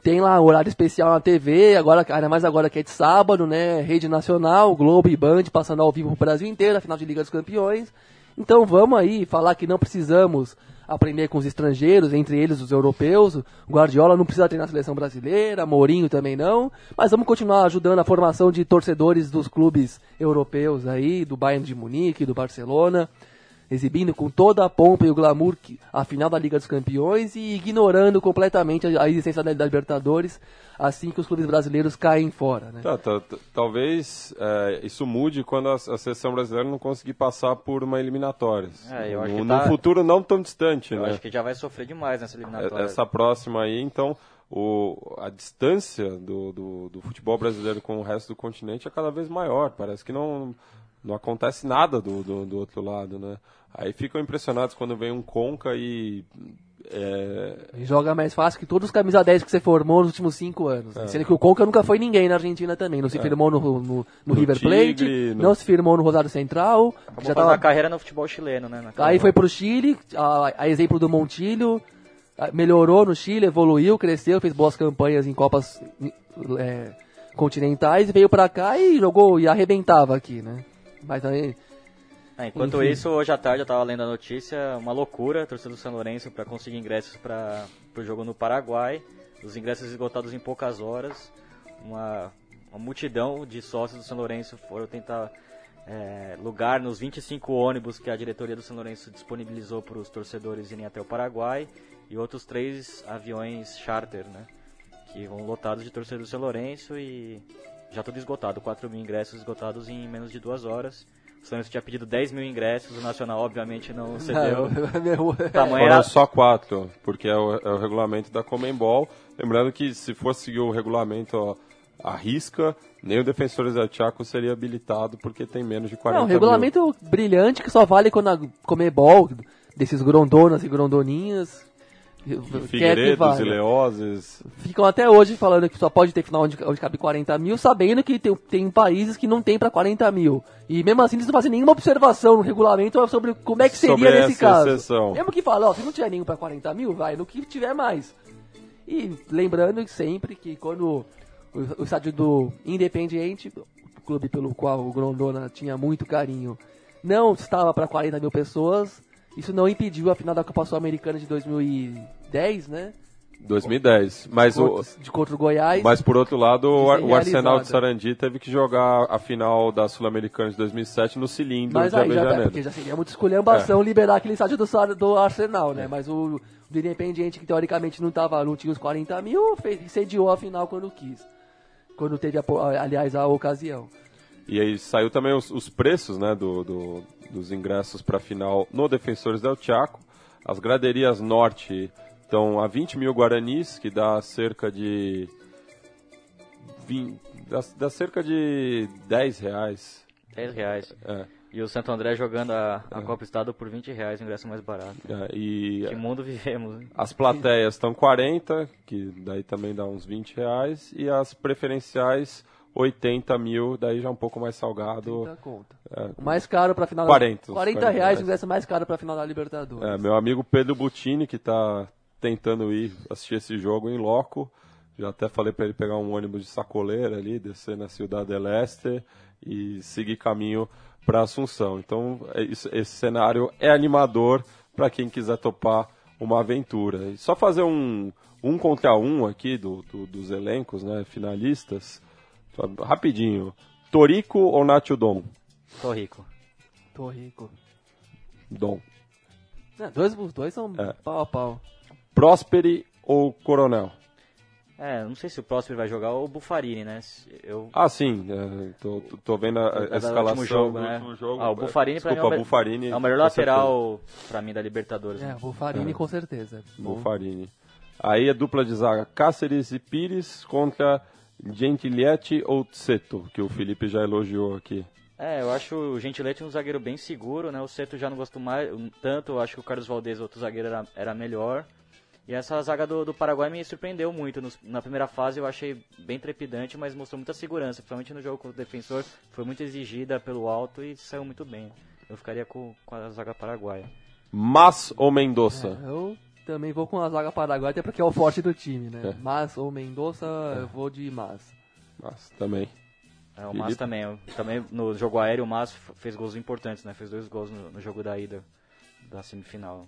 [SPEAKER 4] tem lá horário especial na TV, agora, ainda mais agora que é de sábado, né? Rede Nacional, Globo e Band passando ao vivo pro Brasil inteiro, a final de Liga dos Campeões. Então vamos aí falar que não precisamos aprender com os estrangeiros, entre eles os europeus. Guardiola não precisa treinar a seleção brasileira, Mourinho também não. Mas vamos continuar ajudando a formação de torcedores dos clubes europeus aí, do Bayern de Munique, do Barcelona exibindo com toda a pompa e o glamour que- a final da Liga dos Campeões e ignorando completamente a, existência da, Libertadores assim que os clubes brasileiros caem fora, né?
[SPEAKER 3] Tá, tá, tá, talvez é, isso mude quando a, a seleção brasileira não conseguir passar por uma eliminatória.
[SPEAKER 5] É, eu acho
[SPEAKER 3] no,
[SPEAKER 5] que
[SPEAKER 3] no
[SPEAKER 5] tá-
[SPEAKER 3] futuro não tão distante,
[SPEAKER 5] Eu
[SPEAKER 3] né?
[SPEAKER 5] acho que já vai sofrer demais nessa eliminatória.
[SPEAKER 3] Essa próxima aí, então, o, a distância do, do, do futebol brasileiro com o resto do continente é cada vez maior. Parece que não, não acontece nada do, do, do outro lado, né? Aí ficam impressionados quando vem um Conca e. é,
[SPEAKER 4] E joga mais fácil que todos os camisa 10 que você formou nos últimos cinco anos.
[SPEAKER 3] É.
[SPEAKER 4] Sendo que o Conca nunca foi ninguém na Argentina também. Não se firmou no, no, no
[SPEAKER 3] No
[SPEAKER 4] River Plate,
[SPEAKER 3] Tigre, no-
[SPEAKER 4] não se firmou no Rosário Central.
[SPEAKER 5] Acabou
[SPEAKER 4] já tava
[SPEAKER 5] a carreira no futebol chileno, né?
[SPEAKER 4] Aí foi pro Chile, a, a exemplo do Montilho, melhorou no Chile, evoluiu, cresceu, fez boas campanhas em Copas é, continentais, veio pra cá e jogou e arrebentava aqui, né? Mas aí,
[SPEAKER 5] É, enquanto
[SPEAKER 4] Enfim.
[SPEAKER 5] isso, hoje à tarde eu tava lendo a notícia, uma loucura, torcida do São Lourenço para conseguir ingressos para o jogo no Paraguai, os ingressos esgotados em poucas horas, uma, uma multidão de sócios do São Lourenço foram tentar é, lugar nos 25 ônibus que a diretoria do São Lourenço disponibilizou para os torcedores irem até o Paraguai e outros três aviões charter, né, que vão lotados de torcedores do São Lourenço e já tudo esgotado, 4 mil ingressos esgotados em menos de duas horas. O Lourenço tinha pedido 10 mil ingressos, o Nacional obviamente não cedeu.
[SPEAKER 4] meu,
[SPEAKER 5] O tamanho
[SPEAKER 3] Foram
[SPEAKER 5] era...
[SPEAKER 3] só quatro, porque é o, é o regulamento da Comembol. Lembrando que se fosse seguir o regulamento à risca, nem o Defensores del Chaco seria habilitado, porque tem menos de 40
[SPEAKER 4] Não,
[SPEAKER 3] mil.
[SPEAKER 4] regulamento brilhante que só vale quando a Comebol, desses grondonas e grondoninhas,
[SPEAKER 3] Figueiredos
[SPEAKER 4] valha.
[SPEAKER 3] e Leoses.
[SPEAKER 4] Ficam até hoje falando que só pode ter final onde, onde cabe 40 mil, sabendo que tem, tem países que não tem pra 40 mil. E mesmo assim eles não fazem nenhuma observação no regulamento sobre como é que seria
[SPEAKER 3] Sobre
[SPEAKER 4] nesse caso.
[SPEAKER 3] exceção.
[SPEAKER 4] Mesmo que fala, ó, se não tiver nenhum pra 40 mil, vai no que tiver mais. E lembrando sempre que quando o, o estádio do Independiente, o clube pelo qual o Grondona tinha muito carinho, não estava para 40 mil pessoas, isso não impediu a final da Copa Sul-Americana de 2010, né?
[SPEAKER 3] 2010. Mas, o,
[SPEAKER 4] Contra, de contra o Goiás.
[SPEAKER 3] mas por outro lado, o,
[SPEAKER 4] de
[SPEAKER 3] o Arsenal de Sarandi teve que jogar a final da Sul-Americana de 2007 no cilindro
[SPEAKER 4] Mas
[SPEAKER 3] de
[SPEAKER 4] aí já, porque já seria muita esculhambação liberar aquele estádio do, do Arsenal, né? Mas o do Independiente, que teoricamente não, tava, não tinha os 40 mil, fez, sediou a final quando quis. Quando teve, a aliás, a ocasião.
[SPEAKER 3] E aí saiu também os, os preços né, do, do- dos ingressos para a final no Defensores del Chaco. As graderias norte estão a 20 mil guaranis, que dá cerca de. 20, dá, dá cerca de 10 reais.
[SPEAKER 5] 10 reais.
[SPEAKER 3] É,
[SPEAKER 5] E o Santo André jogando a, a Copa Estado por 20 reais, o ingresso mais barato.
[SPEAKER 3] é, e
[SPEAKER 5] Que mundo vivemos? né?
[SPEAKER 3] as plateias estão 40, que daí também dá uns 20 reais. E as preferenciais 80 mil, daí já um pouco mais salgado.
[SPEAKER 4] 30 conta.
[SPEAKER 3] É,
[SPEAKER 4] O mais caro pra final
[SPEAKER 3] 40,
[SPEAKER 4] da...
[SPEAKER 3] uns
[SPEAKER 4] 40
[SPEAKER 3] 40
[SPEAKER 4] reais
[SPEAKER 3] reais.
[SPEAKER 4] mais caro pra final da Libertadores.
[SPEAKER 3] É, meu amigo Pedro Butini, que está tentando ir assistir esse jogo em loco. Já até falei para ele pegar um ônibus de sacoleira ali, descer na Cidade del Este e seguir caminho para Assunção. Então, é esse cenário é animador para quem quiser topar uma aventura. E só fazer um, um contra um aqui do, do- dos elencos né, finalistas, rapidinho. Torico ou Nacho Dom?
[SPEAKER 5] Tô rico.
[SPEAKER 4] Tô rico.
[SPEAKER 3] Dom.
[SPEAKER 4] É, dois, os dois são
[SPEAKER 3] É.
[SPEAKER 4] pau a pau.
[SPEAKER 3] Prosperi ou Coronel?
[SPEAKER 5] É, não sei se o ele vai jogar ou o Bufarini, né? Eu,
[SPEAKER 3] Ah, sim. é, tô, tô- vendo a, a
[SPEAKER 5] É do
[SPEAKER 3] escalação
[SPEAKER 5] último jogo,
[SPEAKER 3] do
[SPEAKER 5] né?
[SPEAKER 3] último jogo.
[SPEAKER 5] Ah, o Bufarini pra mim é o,
[SPEAKER 3] Bufarini.
[SPEAKER 5] é o melhor lateral pra mim da Libertadores.
[SPEAKER 4] É,
[SPEAKER 5] né?
[SPEAKER 4] o Bufarini com certeza.
[SPEAKER 3] Bufarini. Aí a dupla de zaga Cáceres e Pires contra Gentiletti ou Tseto, que o Felipe já elogiou aqui.
[SPEAKER 5] É, eu acho o Gentilete um zagueiro bem seguro, né? O Seto já não gosto mais tanto, eu acho que o Carlos Valdez, outro zagueiro, era, era melhor. E essa zaga do, do Paraguai me surpreendeu muito. Nos- na primeira fase eu achei bem trepidante, mas mostrou muita segurança, principalmente no jogo contra o defensor. Foi muito exigida pelo alto e saiu muito bem. Eu ficaria com, com a zaga paraguaia.
[SPEAKER 3] Mas ou Mendonça?
[SPEAKER 4] É, eu também vou com a zaga paraguaia, até porque é o forte do time, né?
[SPEAKER 3] É.
[SPEAKER 4] Mas ou Mendonça, eu vou de Mas.
[SPEAKER 3] Mas também.
[SPEAKER 5] É, o? Mas também. também no jogo aéreo o Mas fez gols importantes, né? Fez dois gols no, no jogo da ida da semifinal.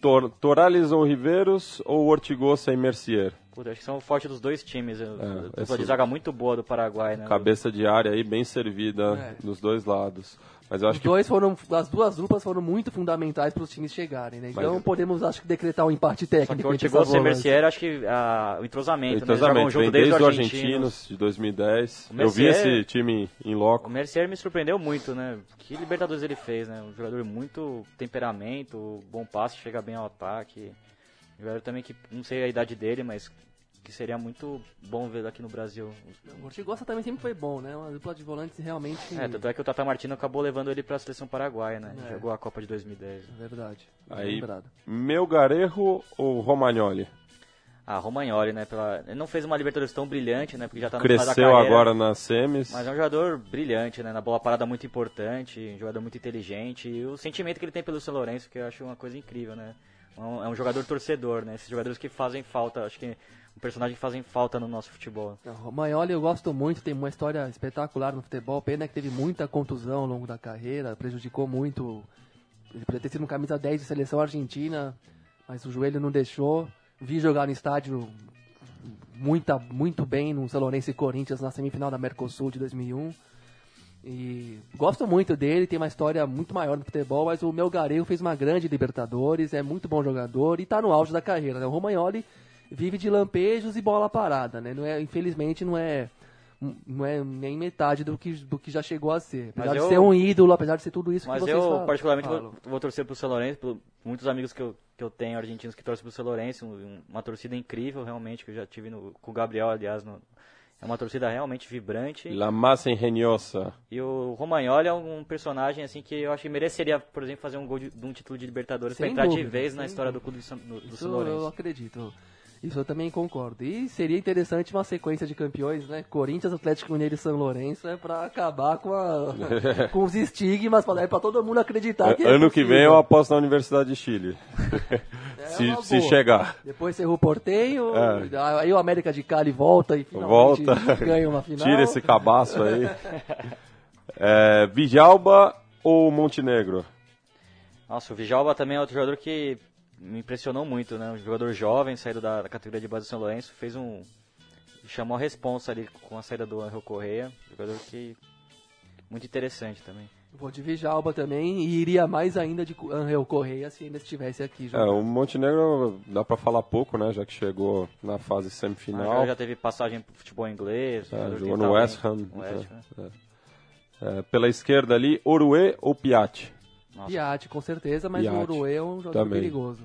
[SPEAKER 3] Tor Torales ou Riveiros ou Ortigosa e Mercier?
[SPEAKER 5] Puta, acho que são o forte dos dois times. É,
[SPEAKER 3] esse-
[SPEAKER 5] dupla de zaga muito boa do Paraguai, né?
[SPEAKER 3] Cabeça de área aí bem servida
[SPEAKER 4] É.
[SPEAKER 3] dos dois lados. Mas eu acho
[SPEAKER 4] Os
[SPEAKER 3] que
[SPEAKER 4] dois foram, as duas duplas foram muito fundamentais para os times chegarem, né? Então
[SPEAKER 3] Mas-
[SPEAKER 4] podemos, acho que, decretar um empate
[SPEAKER 5] Só que
[SPEAKER 4] técnico
[SPEAKER 5] o
[SPEAKER 4] entre
[SPEAKER 5] Ortigosa
[SPEAKER 4] essas
[SPEAKER 5] e
[SPEAKER 4] volantes.
[SPEAKER 5] Mercier, acho que ah, o entrosamento, né? Jogam
[SPEAKER 3] entrosamento
[SPEAKER 5] junto
[SPEAKER 3] vem
[SPEAKER 5] desde
[SPEAKER 3] desde
[SPEAKER 5] os
[SPEAKER 3] os argentinos de 2010.
[SPEAKER 5] O
[SPEAKER 3] Eu vi
[SPEAKER 5] Mercier-
[SPEAKER 3] esse time em
[SPEAKER 5] O
[SPEAKER 3] loco.
[SPEAKER 5] Mercier me surpreendeu muito, né? Que Libertadores ele fez, né? Um jogador muito temperamento, bom passe, chega bem ao ataque. Um jogador também que, não sei a idade dele, mas que seria muito bom ver aqui no Brasil.
[SPEAKER 4] O Ortigosa também sempre foi bom, né? Uma dupla de volantes realmente...
[SPEAKER 5] É, tanto é que o Tata Martino acabou levando ele pra seleção paraguaia, né?
[SPEAKER 4] É.
[SPEAKER 5] Jogou a Copa de 2010.
[SPEAKER 4] Verdade.
[SPEAKER 3] Aí-
[SPEAKER 4] Lembrado.
[SPEAKER 3] Melgarejo ou Romagnoli?
[SPEAKER 5] Ah, Romagnoli, né? Pela... Ele não fez uma Libertadores tão brilhante, né? Porque já tá no final da
[SPEAKER 3] Cresceu
[SPEAKER 5] carreira.
[SPEAKER 3] agora nas semis.
[SPEAKER 5] Mas é um jogador brilhante, né? Na bola parada muito importante, um jogador muito inteligente. E o sentimento que ele tem pelo São Lourenço, que eu acho uma coisa incrível, né? É um, é um jogador torcedor, né? Esses jogadores que fazem falta, acho que um personagem que fazem falta no nosso futebol.
[SPEAKER 4] Romagnoli eu gosto muito, tem uma história espetacular no futebol. Pena que teve muita contusão ao longo da carreira, prejudicou muito. Ele poderia ter sido um camisa 10 de seleção argentina, mas o joelho não deixou. Vi jogar no estádio muita, muito bem no São Lourenço e Corinthians na semifinal da Mercosul de 2001. E gosto muito dele, tem uma história muito maior no futebol, mas o Melgarejo fez uma grande Libertadores, é muito bom jogador e está no auge da carreira. Né? O Romagnoli vive de lampejos e bola parada, né? Não é, infelizmente não é não é nem metade do que, do que já chegou a ser. Apesar
[SPEAKER 5] Mas
[SPEAKER 4] de
[SPEAKER 5] eu-
[SPEAKER 4] ser um ídolo, apesar de ser tudo isso
[SPEAKER 5] Mas
[SPEAKER 4] que vocês
[SPEAKER 5] eu,
[SPEAKER 4] falam-
[SPEAKER 5] particularmente,
[SPEAKER 4] falam.
[SPEAKER 5] vou, vou torcer pro São Lourenço, por muitos amigos que eu, que eu tenho argentinos que torcem pro São Lourenço, um- uma torcida incrível, realmente, que eu já tive no- com o Gabriel, aliás, no- é uma torcida realmente vibrante.
[SPEAKER 3] La massa engenhosa.
[SPEAKER 5] E o Romagnoli é um personagem assim que eu acho que mereceria, por exemplo, fazer um gol de, de um título de Libertadores
[SPEAKER 4] Sem
[SPEAKER 5] pra entrar de
[SPEAKER 4] dúvida,
[SPEAKER 5] vez na história do clube do São, do, do
[SPEAKER 4] Isso
[SPEAKER 5] São
[SPEAKER 4] eu
[SPEAKER 5] Lourenço.
[SPEAKER 4] acredito. Isso eu também concordo. E seria interessante uma sequência de campeões, né? Corinthians, Atlético Mineiro e São Lourenço, é pra acabar com, a, com os estigmas, pra, é pra todo mundo acreditar que é
[SPEAKER 3] ano que vem eu aposto na Universidade de Chile.
[SPEAKER 4] É
[SPEAKER 3] se, se chegar.
[SPEAKER 4] Depois Cerro Portenho,
[SPEAKER 3] É.
[SPEAKER 4] aí o América de Cali volta e finalmente
[SPEAKER 3] Volta.
[SPEAKER 4] ganha uma final.
[SPEAKER 3] Tira esse cabaço aí. É, Vijalba ou Montenegro?
[SPEAKER 5] Nossa, o Vijalba também é outro jogador que me impressionou muito, né? Um jogador jovem, saído da, da categoria de base do São Lourenço, fez um... chamou a responsa ali com a saída do Angel Correia, jogador que... muito interessante também.
[SPEAKER 4] Vou de Vijalba também e iria mais ainda de Angel Correia se ainda estivesse aqui.
[SPEAKER 3] É,
[SPEAKER 4] jogando.
[SPEAKER 3] o Montenegro dá pra falar pouco, né? Já que chegou na fase semifinal.
[SPEAKER 5] já teve passagem pro futebol inglês.
[SPEAKER 3] É, jogou no West. Ham.
[SPEAKER 5] No West Ham.
[SPEAKER 3] É, pela esquerda ali, Oruê ou Piatti?
[SPEAKER 5] Nossa.
[SPEAKER 4] Piatti, com certeza, mas
[SPEAKER 3] Piatti.
[SPEAKER 4] o Uruê é um jogador
[SPEAKER 3] Também.
[SPEAKER 4] perigoso.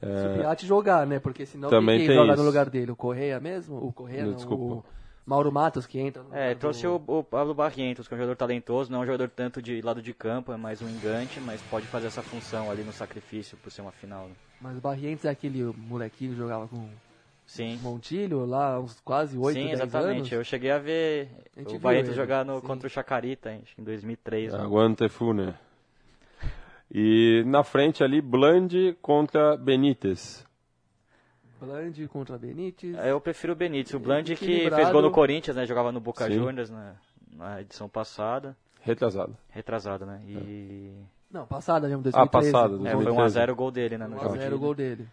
[SPEAKER 4] Se o Piatti jogar, né? Porque senão
[SPEAKER 3] Também
[SPEAKER 4] quem
[SPEAKER 3] tem
[SPEAKER 4] joga
[SPEAKER 3] isso.
[SPEAKER 4] no lugar dele? O Correia mesmo? O Correia
[SPEAKER 3] Não,
[SPEAKER 4] não,
[SPEAKER 3] desculpa.
[SPEAKER 4] o Mauro Matos que entra. no
[SPEAKER 5] É, trouxe
[SPEAKER 4] do-
[SPEAKER 5] o, o Pablo Barrientos, que é um jogador talentoso, não é um jogador tanto de lado de campo, é mais um engante, mas pode fazer essa função ali no sacrifício por ser uma final. né?
[SPEAKER 4] Mas o Barrientes é aquele molequinho que jogava com
[SPEAKER 5] Sim.
[SPEAKER 4] Montilho lá, uns quase 8,
[SPEAKER 5] Sim,
[SPEAKER 4] 10
[SPEAKER 5] exatamente.
[SPEAKER 4] anos.
[SPEAKER 5] Eu cheguei a ver
[SPEAKER 4] A
[SPEAKER 5] o Barreto
[SPEAKER 4] ele,
[SPEAKER 5] jogar no,
[SPEAKER 4] sim.
[SPEAKER 5] contra o Chacarita em em 2003. né?
[SPEAKER 3] Aguante Fune. E na frente ali, Bland contra Benítez.
[SPEAKER 4] Bland contra Benítez.
[SPEAKER 5] É, Eu prefiro o Benítez. O Bland que fez gol no Corinthians, né? Jogava no Boca
[SPEAKER 3] Sim.
[SPEAKER 5] Juniors na, na edição passada.
[SPEAKER 3] Retrasado.
[SPEAKER 5] Retrasada, né? E.
[SPEAKER 4] Não, passada mesmo,
[SPEAKER 3] Ah,
[SPEAKER 4] 2013.
[SPEAKER 3] passada,
[SPEAKER 4] os
[SPEAKER 5] É, foi
[SPEAKER 3] 2013.
[SPEAKER 5] 1x0 o gol dele, né? no
[SPEAKER 4] 1 a 0
[SPEAKER 5] jogo.
[SPEAKER 4] o gol dele.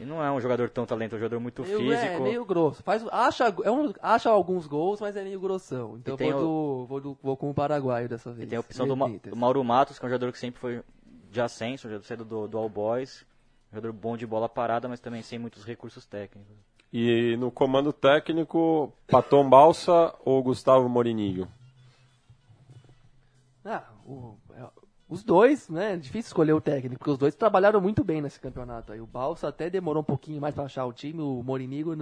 [SPEAKER 5] E não é um jogador tão talentoso, é um jogador muito
[SPEAKER 4] Meio,
[SPEAKER 5] físico.
[SPEAKER 4] é, meio grosso. Faz, acha, é um, acha alguns gols, mas é meio grossão. Então vou, do, vou, do- vou com o paraguaio dessa vez.
[SPEAKER 5] E tem a opção do, Ma-
[SPEAKER 4] Benítez.
[SPEAKER 5] do Mauro Matos, que é um jogador que sempre foi de ascenso, já saiu do, do All Boys. Jogador bom de bola parada, mas também sem muitos recursos técnicos.
[SPEAKER 3] E no comando técnico, Patom Balsa ou Gustavo Morininho?
[SPEAKER 4] Ah, o- é, os dois, né? Difícil escolher o técnico, porque os dois trabalharam muito bem nesse campeonato. Aí o Balsa até demorou um pouquinho mais para achar o time. O Morinigo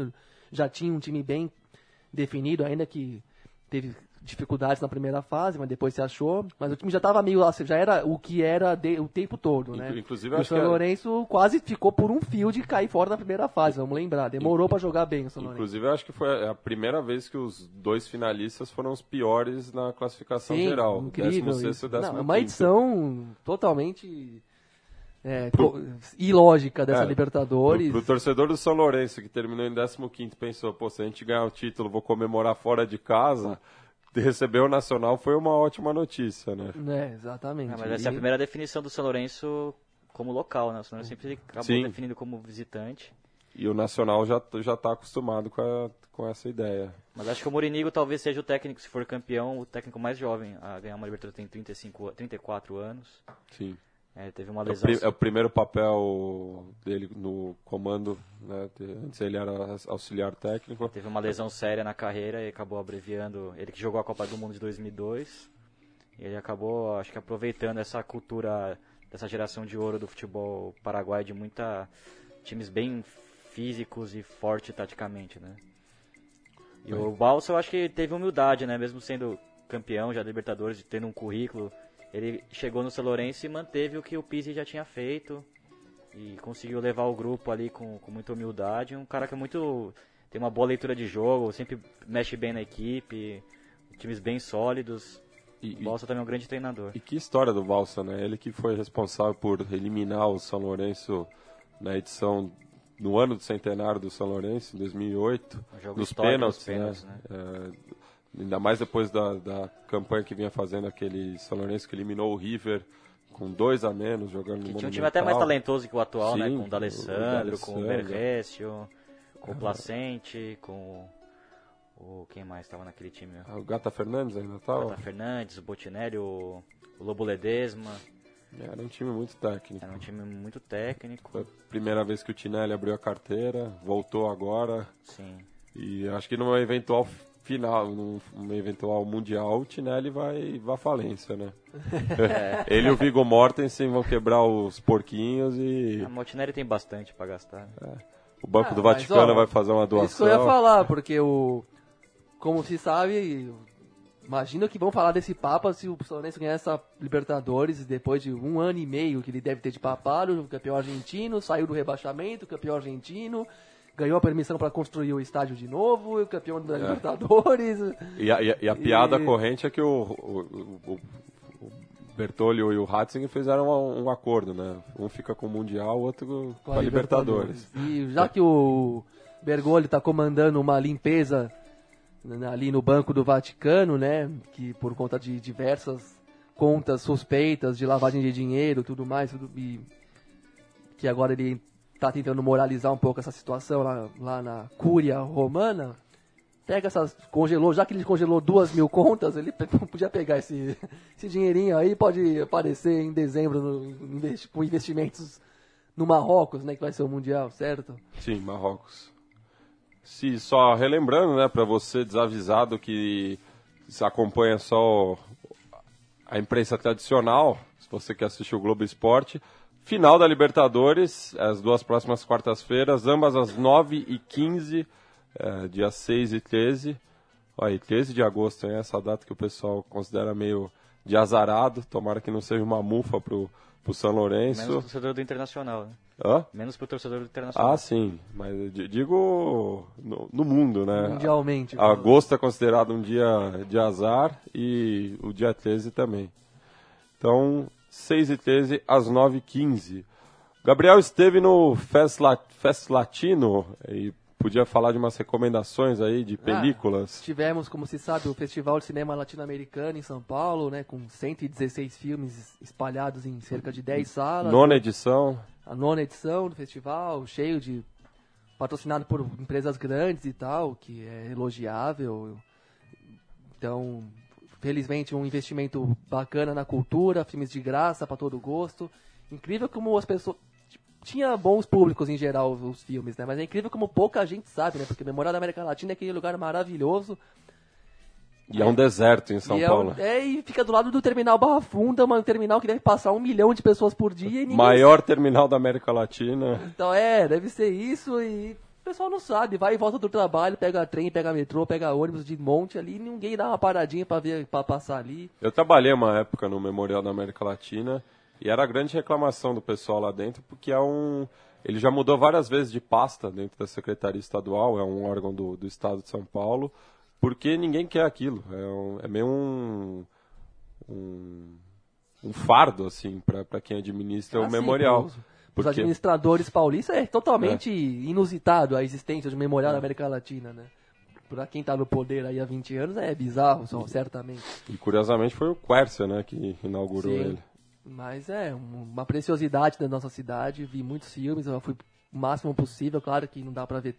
[SPEAKER 4] já tinha um time bem definido, ainda que teve dificuldades na primeira fase, mas depois se achou. Mas o time já estava meio, assim, já era o que era de- o tempo todo, né?
[SPEAKER 3] Inclu- inclusive,
[SPEAKER 4] o
[SPEAKER 3] acho
[SPEAKER 4] São Lourenço quase ficou por um fio de cair fora na primeira fase, vamos lembrar. Demorou para jogar bem o São Lourenço.
[SPEAKER 3] Inclusive, eu acho que foi a primeira vez que os dois finalistas foram os piores na classificação
[SPEAKER 4] Sim,
[SPEAKER 3] geral.
[SPEAKER 4] incrível
[SPEAKER 3] 16º
[SPEAKER 4] isso.
[SPEAKER 3] e
[SPEAKER 4] Não,
[SPEAKER 3] 15º.
[SPEAKER 4] é uma edição totalmente é, co- ilógica dessa
[SPEAKER 3] É,
[SPEAKER 4] Libertadores.
[SPEAKER 3] Pro, pro torcedor do São Lourenço, que terminou em 15º, pensou, pô, se a gente ganhar o título, vou comemorar fora de casa. Receber o Nacional foi uma ótima notícia, né?
[SPEAKER 4] É, exatamente.
[SPEAKER 5] Ah, mas essa é a primeira definição do São Lourenço como local, né? O São Lourenço sempre acabou
[SPEAKER 3] Sim.
[SPEAKER 5] definindo como visitante.
[SPEAKER 3] E o Nacional já, já tá acostumado com, a- com essa ideia.
[SPEAKER 5] Mas acho que o Morinigo talvez seja o técnico, se for campeão, o técnico mais jovem a ganhar uma Libertadores tem 35, a- 34 anos.
[SPEAKER 3] Sim.
[SPEAKER 5] É, teve uma
[SPEAKER 3] É o,
[SPEAKER 5] lesão.
[SPEAKER 3] é o primeiro papel dele no comando, né? Antes ele era auxiliar técnico.
[SPEAKER 5] Teve uma lesão séria na carreira e acabou abreviando. Ele que jogou a Copa do Mundo de 2002. E ele acabou, acho que aproveitando essa cultura dessa geração de ouro do futebol paraguai de muita times bem físicos e forte taticamente, né? E o Balsa eu acho que teve humildade, né? Mesmo sendo campeão já da Libertadores, tendo um currículo, ele chegou no São Lourenço e manteve o que o Pizzi já tinha feito e conseguiu levar o grupo ali com, com muita humildade. Um cara que é muito tem uma boa leitura de jogo, sempre mexe bem na equipe, times bem sólidos.
[SPEAKER 3] E,
[SPEAKER 5] O Balsa também é um grande treinador.
[SPEAKER 3] e que história do Balsa, né? Ele que foi responsável por eliminar o São Lourenço na edição no ano do centenário do São Lourenço, em 2008,
[SPEAKER 5] Um
[SPEAKER 3] nos pênaltis,
[SPEAKER 5] pênaltis,
[SPEAKER 3] né? É, ainda mais depois da, da campanha que vinha fazendo aquele São Lourenço que eliminou o River com dois a menos, jogando no
[SPEAKER 5] Que tinha um time até mais talentoso que o atual, né?
[SPEAKER 3] Sim,
[SPEAKER 5] Com o D'Alessandro, com o. Berrécio, com o Placente, com o... Quem mais estava naquele time?
[SPEAKER 3] Ah, O Gata Fernandes ainda
[SPEAKER 5] O
[SPEAKER 3] estava.
[SPEAKER 5] Tata Fernandes, o Botinelli, o, o Lobo Ledesma.
[SPEAKER 3] Era um time muito técnico.
[SPEAKER 5] Era um time muito técnico.
[SPEAKER 3] Foi a primeira vez que o Tinelli abriu a carteira, voltou agora.
[SPEAKER 5] Sim.
[SPEAKER 3] E acho que numa eventual final, num, num eventual mundial, o Tinelli vai, vai à falência, né? Ele e o Viggo Mortensen vão quebrar os porquinhos e
[SPEAKER 5] A Botinelli tem bastante pra gastar.
[SPEAKER 3] o Banco
[SPEAKER 4] Ah,
[SPEAKER 3] do
[SPEAKER 4] mas,
[SPEAKER 3] Vaticano
[SPEAKER 4] ó,
[SPEAKER 3] vai fazer uma
[SPEAKER 4] Isso que eu
[SPEAKER 3] doação.
[SPEAKER 4] ia falar, porque o. Como se sabe, imagina que vão falar desse Papa se o Lourenço ganhar essa Libertadores depois de um ano e meio que ele deve ter de papado, o campeão argentino, saiu do rebaixamento, campeão argentino, ganhou a permissão para construir o estádio de novo, o campeão da Libertadores.
[SPEAKER 3] E a, e a- e a piada
[SPEAKER 4] E-
[SPEAKER 3] corrente é que o, o, o, e o Ratzinger fizeram um, um acordo, né? Um fica com o Mundial, o outro com, a Libertadores.
[SPEAKER 4] E já que o Bergoli está comandando uma limpeza ali no Banco do Vaticano, né, que por conta de diversas contas suspeitas de lavagem de dinheiro, tudo mais, tudo, e que agora ele está tentando moralizar um pouco essa situação lá, lá na Cúria Romana. Pega essas, congelou, já que ele congelou duas mil contas, ele podia pegar esse, esse dinheirinho aí, pode aparecer em dezembro no, com investimentos no Marrocos, né, que vai ser o Mundial, certo?
[SPEAKER 3] Sim, Marrocos. Se só relembrando, né, para você desavisado que acompanha só a imprensa tradicional, se você quer assistir o Globo Esporte, final da Libertadores, as duas próximas quartas-feiras, ambas às 9h15, eh, dia 6 e 13. Olha, aí, 13 de agosto, hein, essa data que o pessoal considera meio de azarado, tomara que não seja uma mufa pro, pro São
[SPEAKER 5] Menos
[SPEAKER 3] Lourenço.
[SPEAKER 5] pro torcedor do Internacional, né?
[SPEAKER 3] Hã?
[SPEAKER 5] Menos pro torcedor do Internacional.
[SPEAKER 3] Ah, sim, mas digo no, no mundo, né?
[SPEAKER 4] Mundialmente.
[SPEAKER 3] Agosto é considerado um dia de azar e o dia 13 também. Então, 6 e 13 às 9 e 15 Gabriel esteve no Fest, La- Fest Latino e podia falar de umas recomendações aí de películas.
[SPEAKER 4] Tivemos, como se sabe, o Festival de Cinema Latino-Americano em São Paulo, né, com 116 filmes espalhados em cerca de 10 salas.
[SPEAKER 3] Nona edição.
[SPEAKER 4] A nona edição do festival, cheio de. patrocinado por empresas grandes e tal, que é elogiável. Então, felizmente, um investimento bacana na cultura, filmes de graça para todo gosto. Incrível como as pessoas. tinha bons públicos em geral os filmes, né? Mas é incrível como pouca gente sabe, né? Porque Memória da América Latina é aquele lugar maravilhoso.
[SPEAKER 3] E é um deserto em São
[SPEAKER 4] e é,
[SPEAKER 3] Paulo.
[SPEAKER 4] um- é, e fica do lado do terminal Barra Funda, um terminal que deve passar um milhão de pessoas por dia
[SPEAKER 3] Maior terminal da América Latina.
[SPEAKER 4] Então é, deve ser isso e pessoal não sabe, vai e volta do trabalho, pega trem, pega metrô, pega ônibus de monte ali, ninguém dá uma paradinha pra ver para passar ali.
[SPEAKER 3] Eu trabalhei uma época no Memorial da América Latina e era a grande reclamação do pessoal lá dentro, porque é um. Ele já mudou várias vezes de pasta dentro da Secretaria Estadual, é um órgão do, do Estado de São Paulo, porque ninguém quer aquilo. É, um- é meio um. um, um fardo, assim, para quem administra o
[SPEAKER 4] Assim,
[SPEAKER 3] memorial.
[SPEAKER 4] Pros- Os
[SPEAKER 3] Porque-
[SPEAKER 4] administradores paulistas é totalmente inusitado a existência de um memorial da América Latina, né? Pra quem tá no poder aí há 20 anos é bizarro, só, certamente.
[SPEAKER 3] E curiosamente foi o Quercia, né, que inaugurou
[SPEAKER 4] Sim.
[SPEAKER 3] ele.
[SPEAKER 4] Mas é um- uma preciosidade da nossa cidade. Vi muitos filmes, eu fui o máximo possível. Claro que não dá pra ver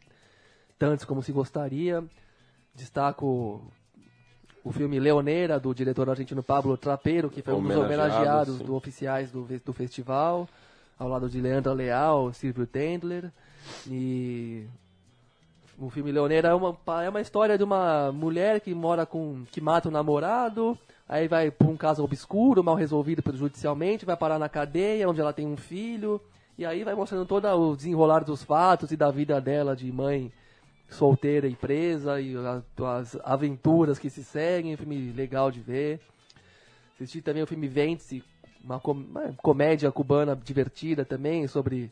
[SPEAKER 4] tantos como se gostaria. Destaco o filme Leoneira, do diretor argentino Pablo Trapeiro, que foi um dos
[SPEAKER 3] Homenageado,
[SPEAKER 4] homenageados
[SPEAKER 3] sim.
[SPEAKER 4] do oficiais do, do festival, ao lado de Leandro Leal, Silvio Tendler. E o filme Leoneira é uma, é uma história de uma mulher que mora com. que mata o namorado, aí vai por um caso obscuro, mal resolvido judicialmente, vai parar na cadeia, onde ela tem um filho, e aí vai mostrando todo o desenrolar dos fatos e da vida dela de mãe solteira e presa, e as aventuras que se seguem, um filme legal de ver. Assisti também o filme Vence, uma, com- comédia cubana divertida também, sobre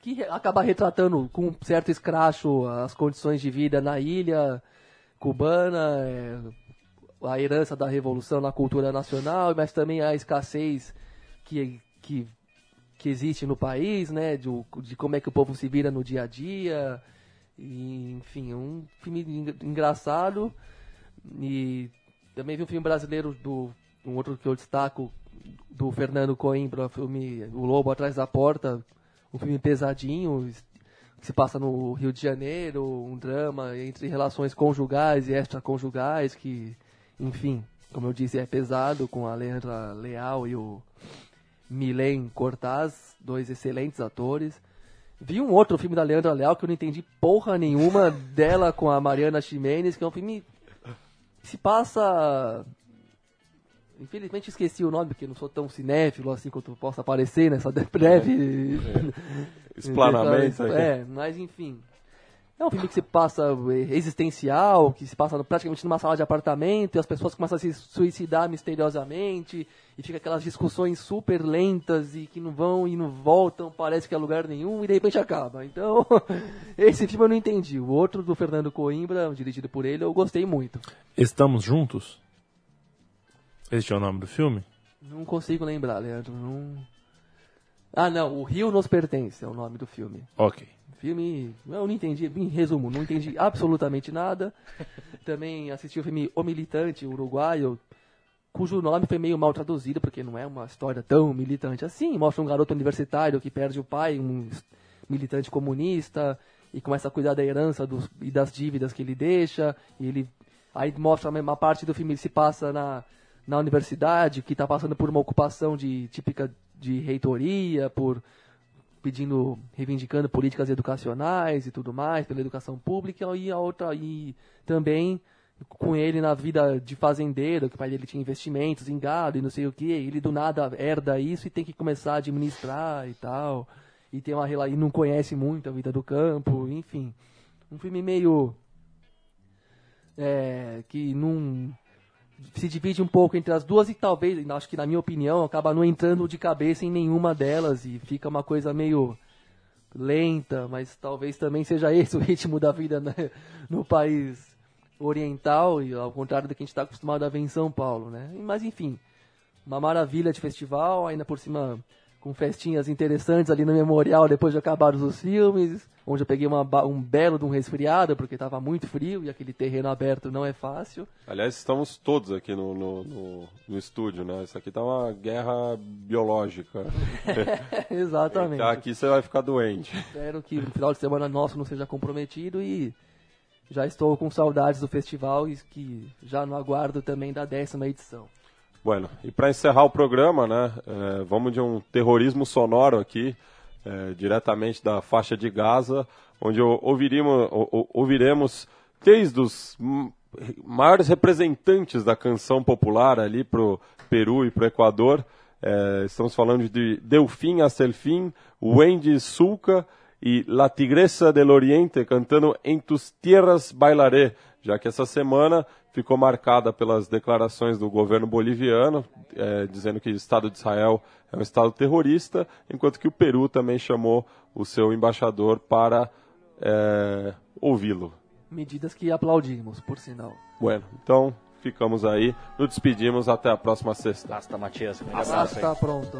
[SPEAKER 4] que acaba retratando com um certo escracho as condições de vida na ilha cubana, é, a herança da revolução na cultura nacional, mas também a escassez que, que, que existe no país, né, de, de como é que o povo se vira no dia a dia, e, enfim, um filme en- engraçado, e também vi um filme brasileiro do um outro que eu destaco do Fernando Coimbra, filme O Lobo Atrás da Porta, um filme pesadinho, que se passa no Rio de Janeiro, um drama entre relações conjugais e extraconjugais, que, enfim, como eu disse, é pesado, com a Leandra Leal e o Milen Cortaz, dois excelentes atores. Vi um outro filme da Leandra Leal que eu não entendi porra nenhuma dela com a Mariana Ximenes, que é um filme que se passa Infelizmente esqueci o nome, porque não sou tão cinéfilo assim quanto possa aparecer nessa breve
[SPEAKER 3] Explanamento aqui.
[SPEAKER 4] É, mas enfim. É um filme que se passa eh, existencial, que se passa praticamente numa sala de apartamento e as pessoas começam a se suicidar misteriosamente e fica aquelas discussões super lentas e que não vão e não voltam, parece que é lugar nenhum e de repente acaba. Então, esse filme eu não entendi. O outro do Fernando Coimbra, dirigido por ele, eu gostei muito.
[SPEAKER 9] Estamos juntos? Este é o nome do filme?
[SPEAKER 4] Não consigo lembrar, Leandro. Não... Ah, não, O Rio Nos Pertence é o nome do filme.
[SPEAKER 9] Ok.
[SPEAKER 4] Filme, eu não entendi, em resumo, não entendi absolutamente nada. Também assisti o filme O Militante, uruguaio, cujo nome foi meio mal traduzido, porque não é uma história tão militante assim. Mostra um garoto universitário que perde o pai, um militante comunista, e começa a cuidar da herança dos, e das dívidas que ele deixa. E ele aí mostra uma parte do filme que se passa na, na universidade, que está passando por uma ocupação de típica de reitoria, por pedindo, reivindicando políticas educacionais e tudo mais, pela educação pública, e a outra, e também com ele na vida de fazendeiro, que o pai dele tinha investimentos em gado e não sei o que, ele do nada herda isso e tem que começar a administrar e tal, e tem uma e não conhece muito a vida do campo, enfim. Um filme meio é, que não se divide um pouco entre as duas e talvez, acho que na minha opinião, acaba não entrando de cabeça em nenhuma delas e fica uma coisa meio lenta, mas talvez também seja esse o ritmo da vida né, no país oriental e ao contrário do que a gente está acostumado a ver em São Paulo, né? Mas enfim, uma maravilha de festival, ainda por cima com festinhas interessantes ali no memorial depois de acabados os filmes, onde eu peguei uma um belo de um resfriado porque estava muito frio e aquele terreno aberto não é fácil.
[SPEAKER 3] Aliás, estamos todos aqui no, no, no, no estúdio, né? Isso aqui tá uma guerra biológica.
[SPEAKER 4] Exatamente.
[SPEAKER 3] Tá aqui você vai ficar doente.
[SPEAKER 4] Espero que no final de semana nosso não seja comprometido e já estou com saudades do festival e que já no aguardo também da décima edição.
[SPEAKER 3] Bueno, e para encerrar o programa, né, eh, vamos de um terrorismo sonoro aqui, eh, diretamente da faixa de Gaza, onde o- ouviríamos, o- o- ouviremos três dos maiores representantes da canção popular ali pro Peru e pro Equador. Eh, estamos falando de Delfim Acelfim, Wendy Sulca e La Tigresa del Oriente cantando En tus tierras bailaré, já que essa semana ficou marcada pelas declarações do governo boliviano, eh, dizendo que o Estado de Israel é um Estado terrorista, enquanto que o Peru também chamou o seu embaixador para eh, ouvi-lo.
[SPEAKER 10] Medidas que aplaudimos, por sinal.
[SPEAKER 3] Bueno, então ficamos aí, nos despedimos, até a próxima sexta.
[SPEAKER 5] Basta, Matias. Abraço aí.
[SPEAKER 10] está pronto.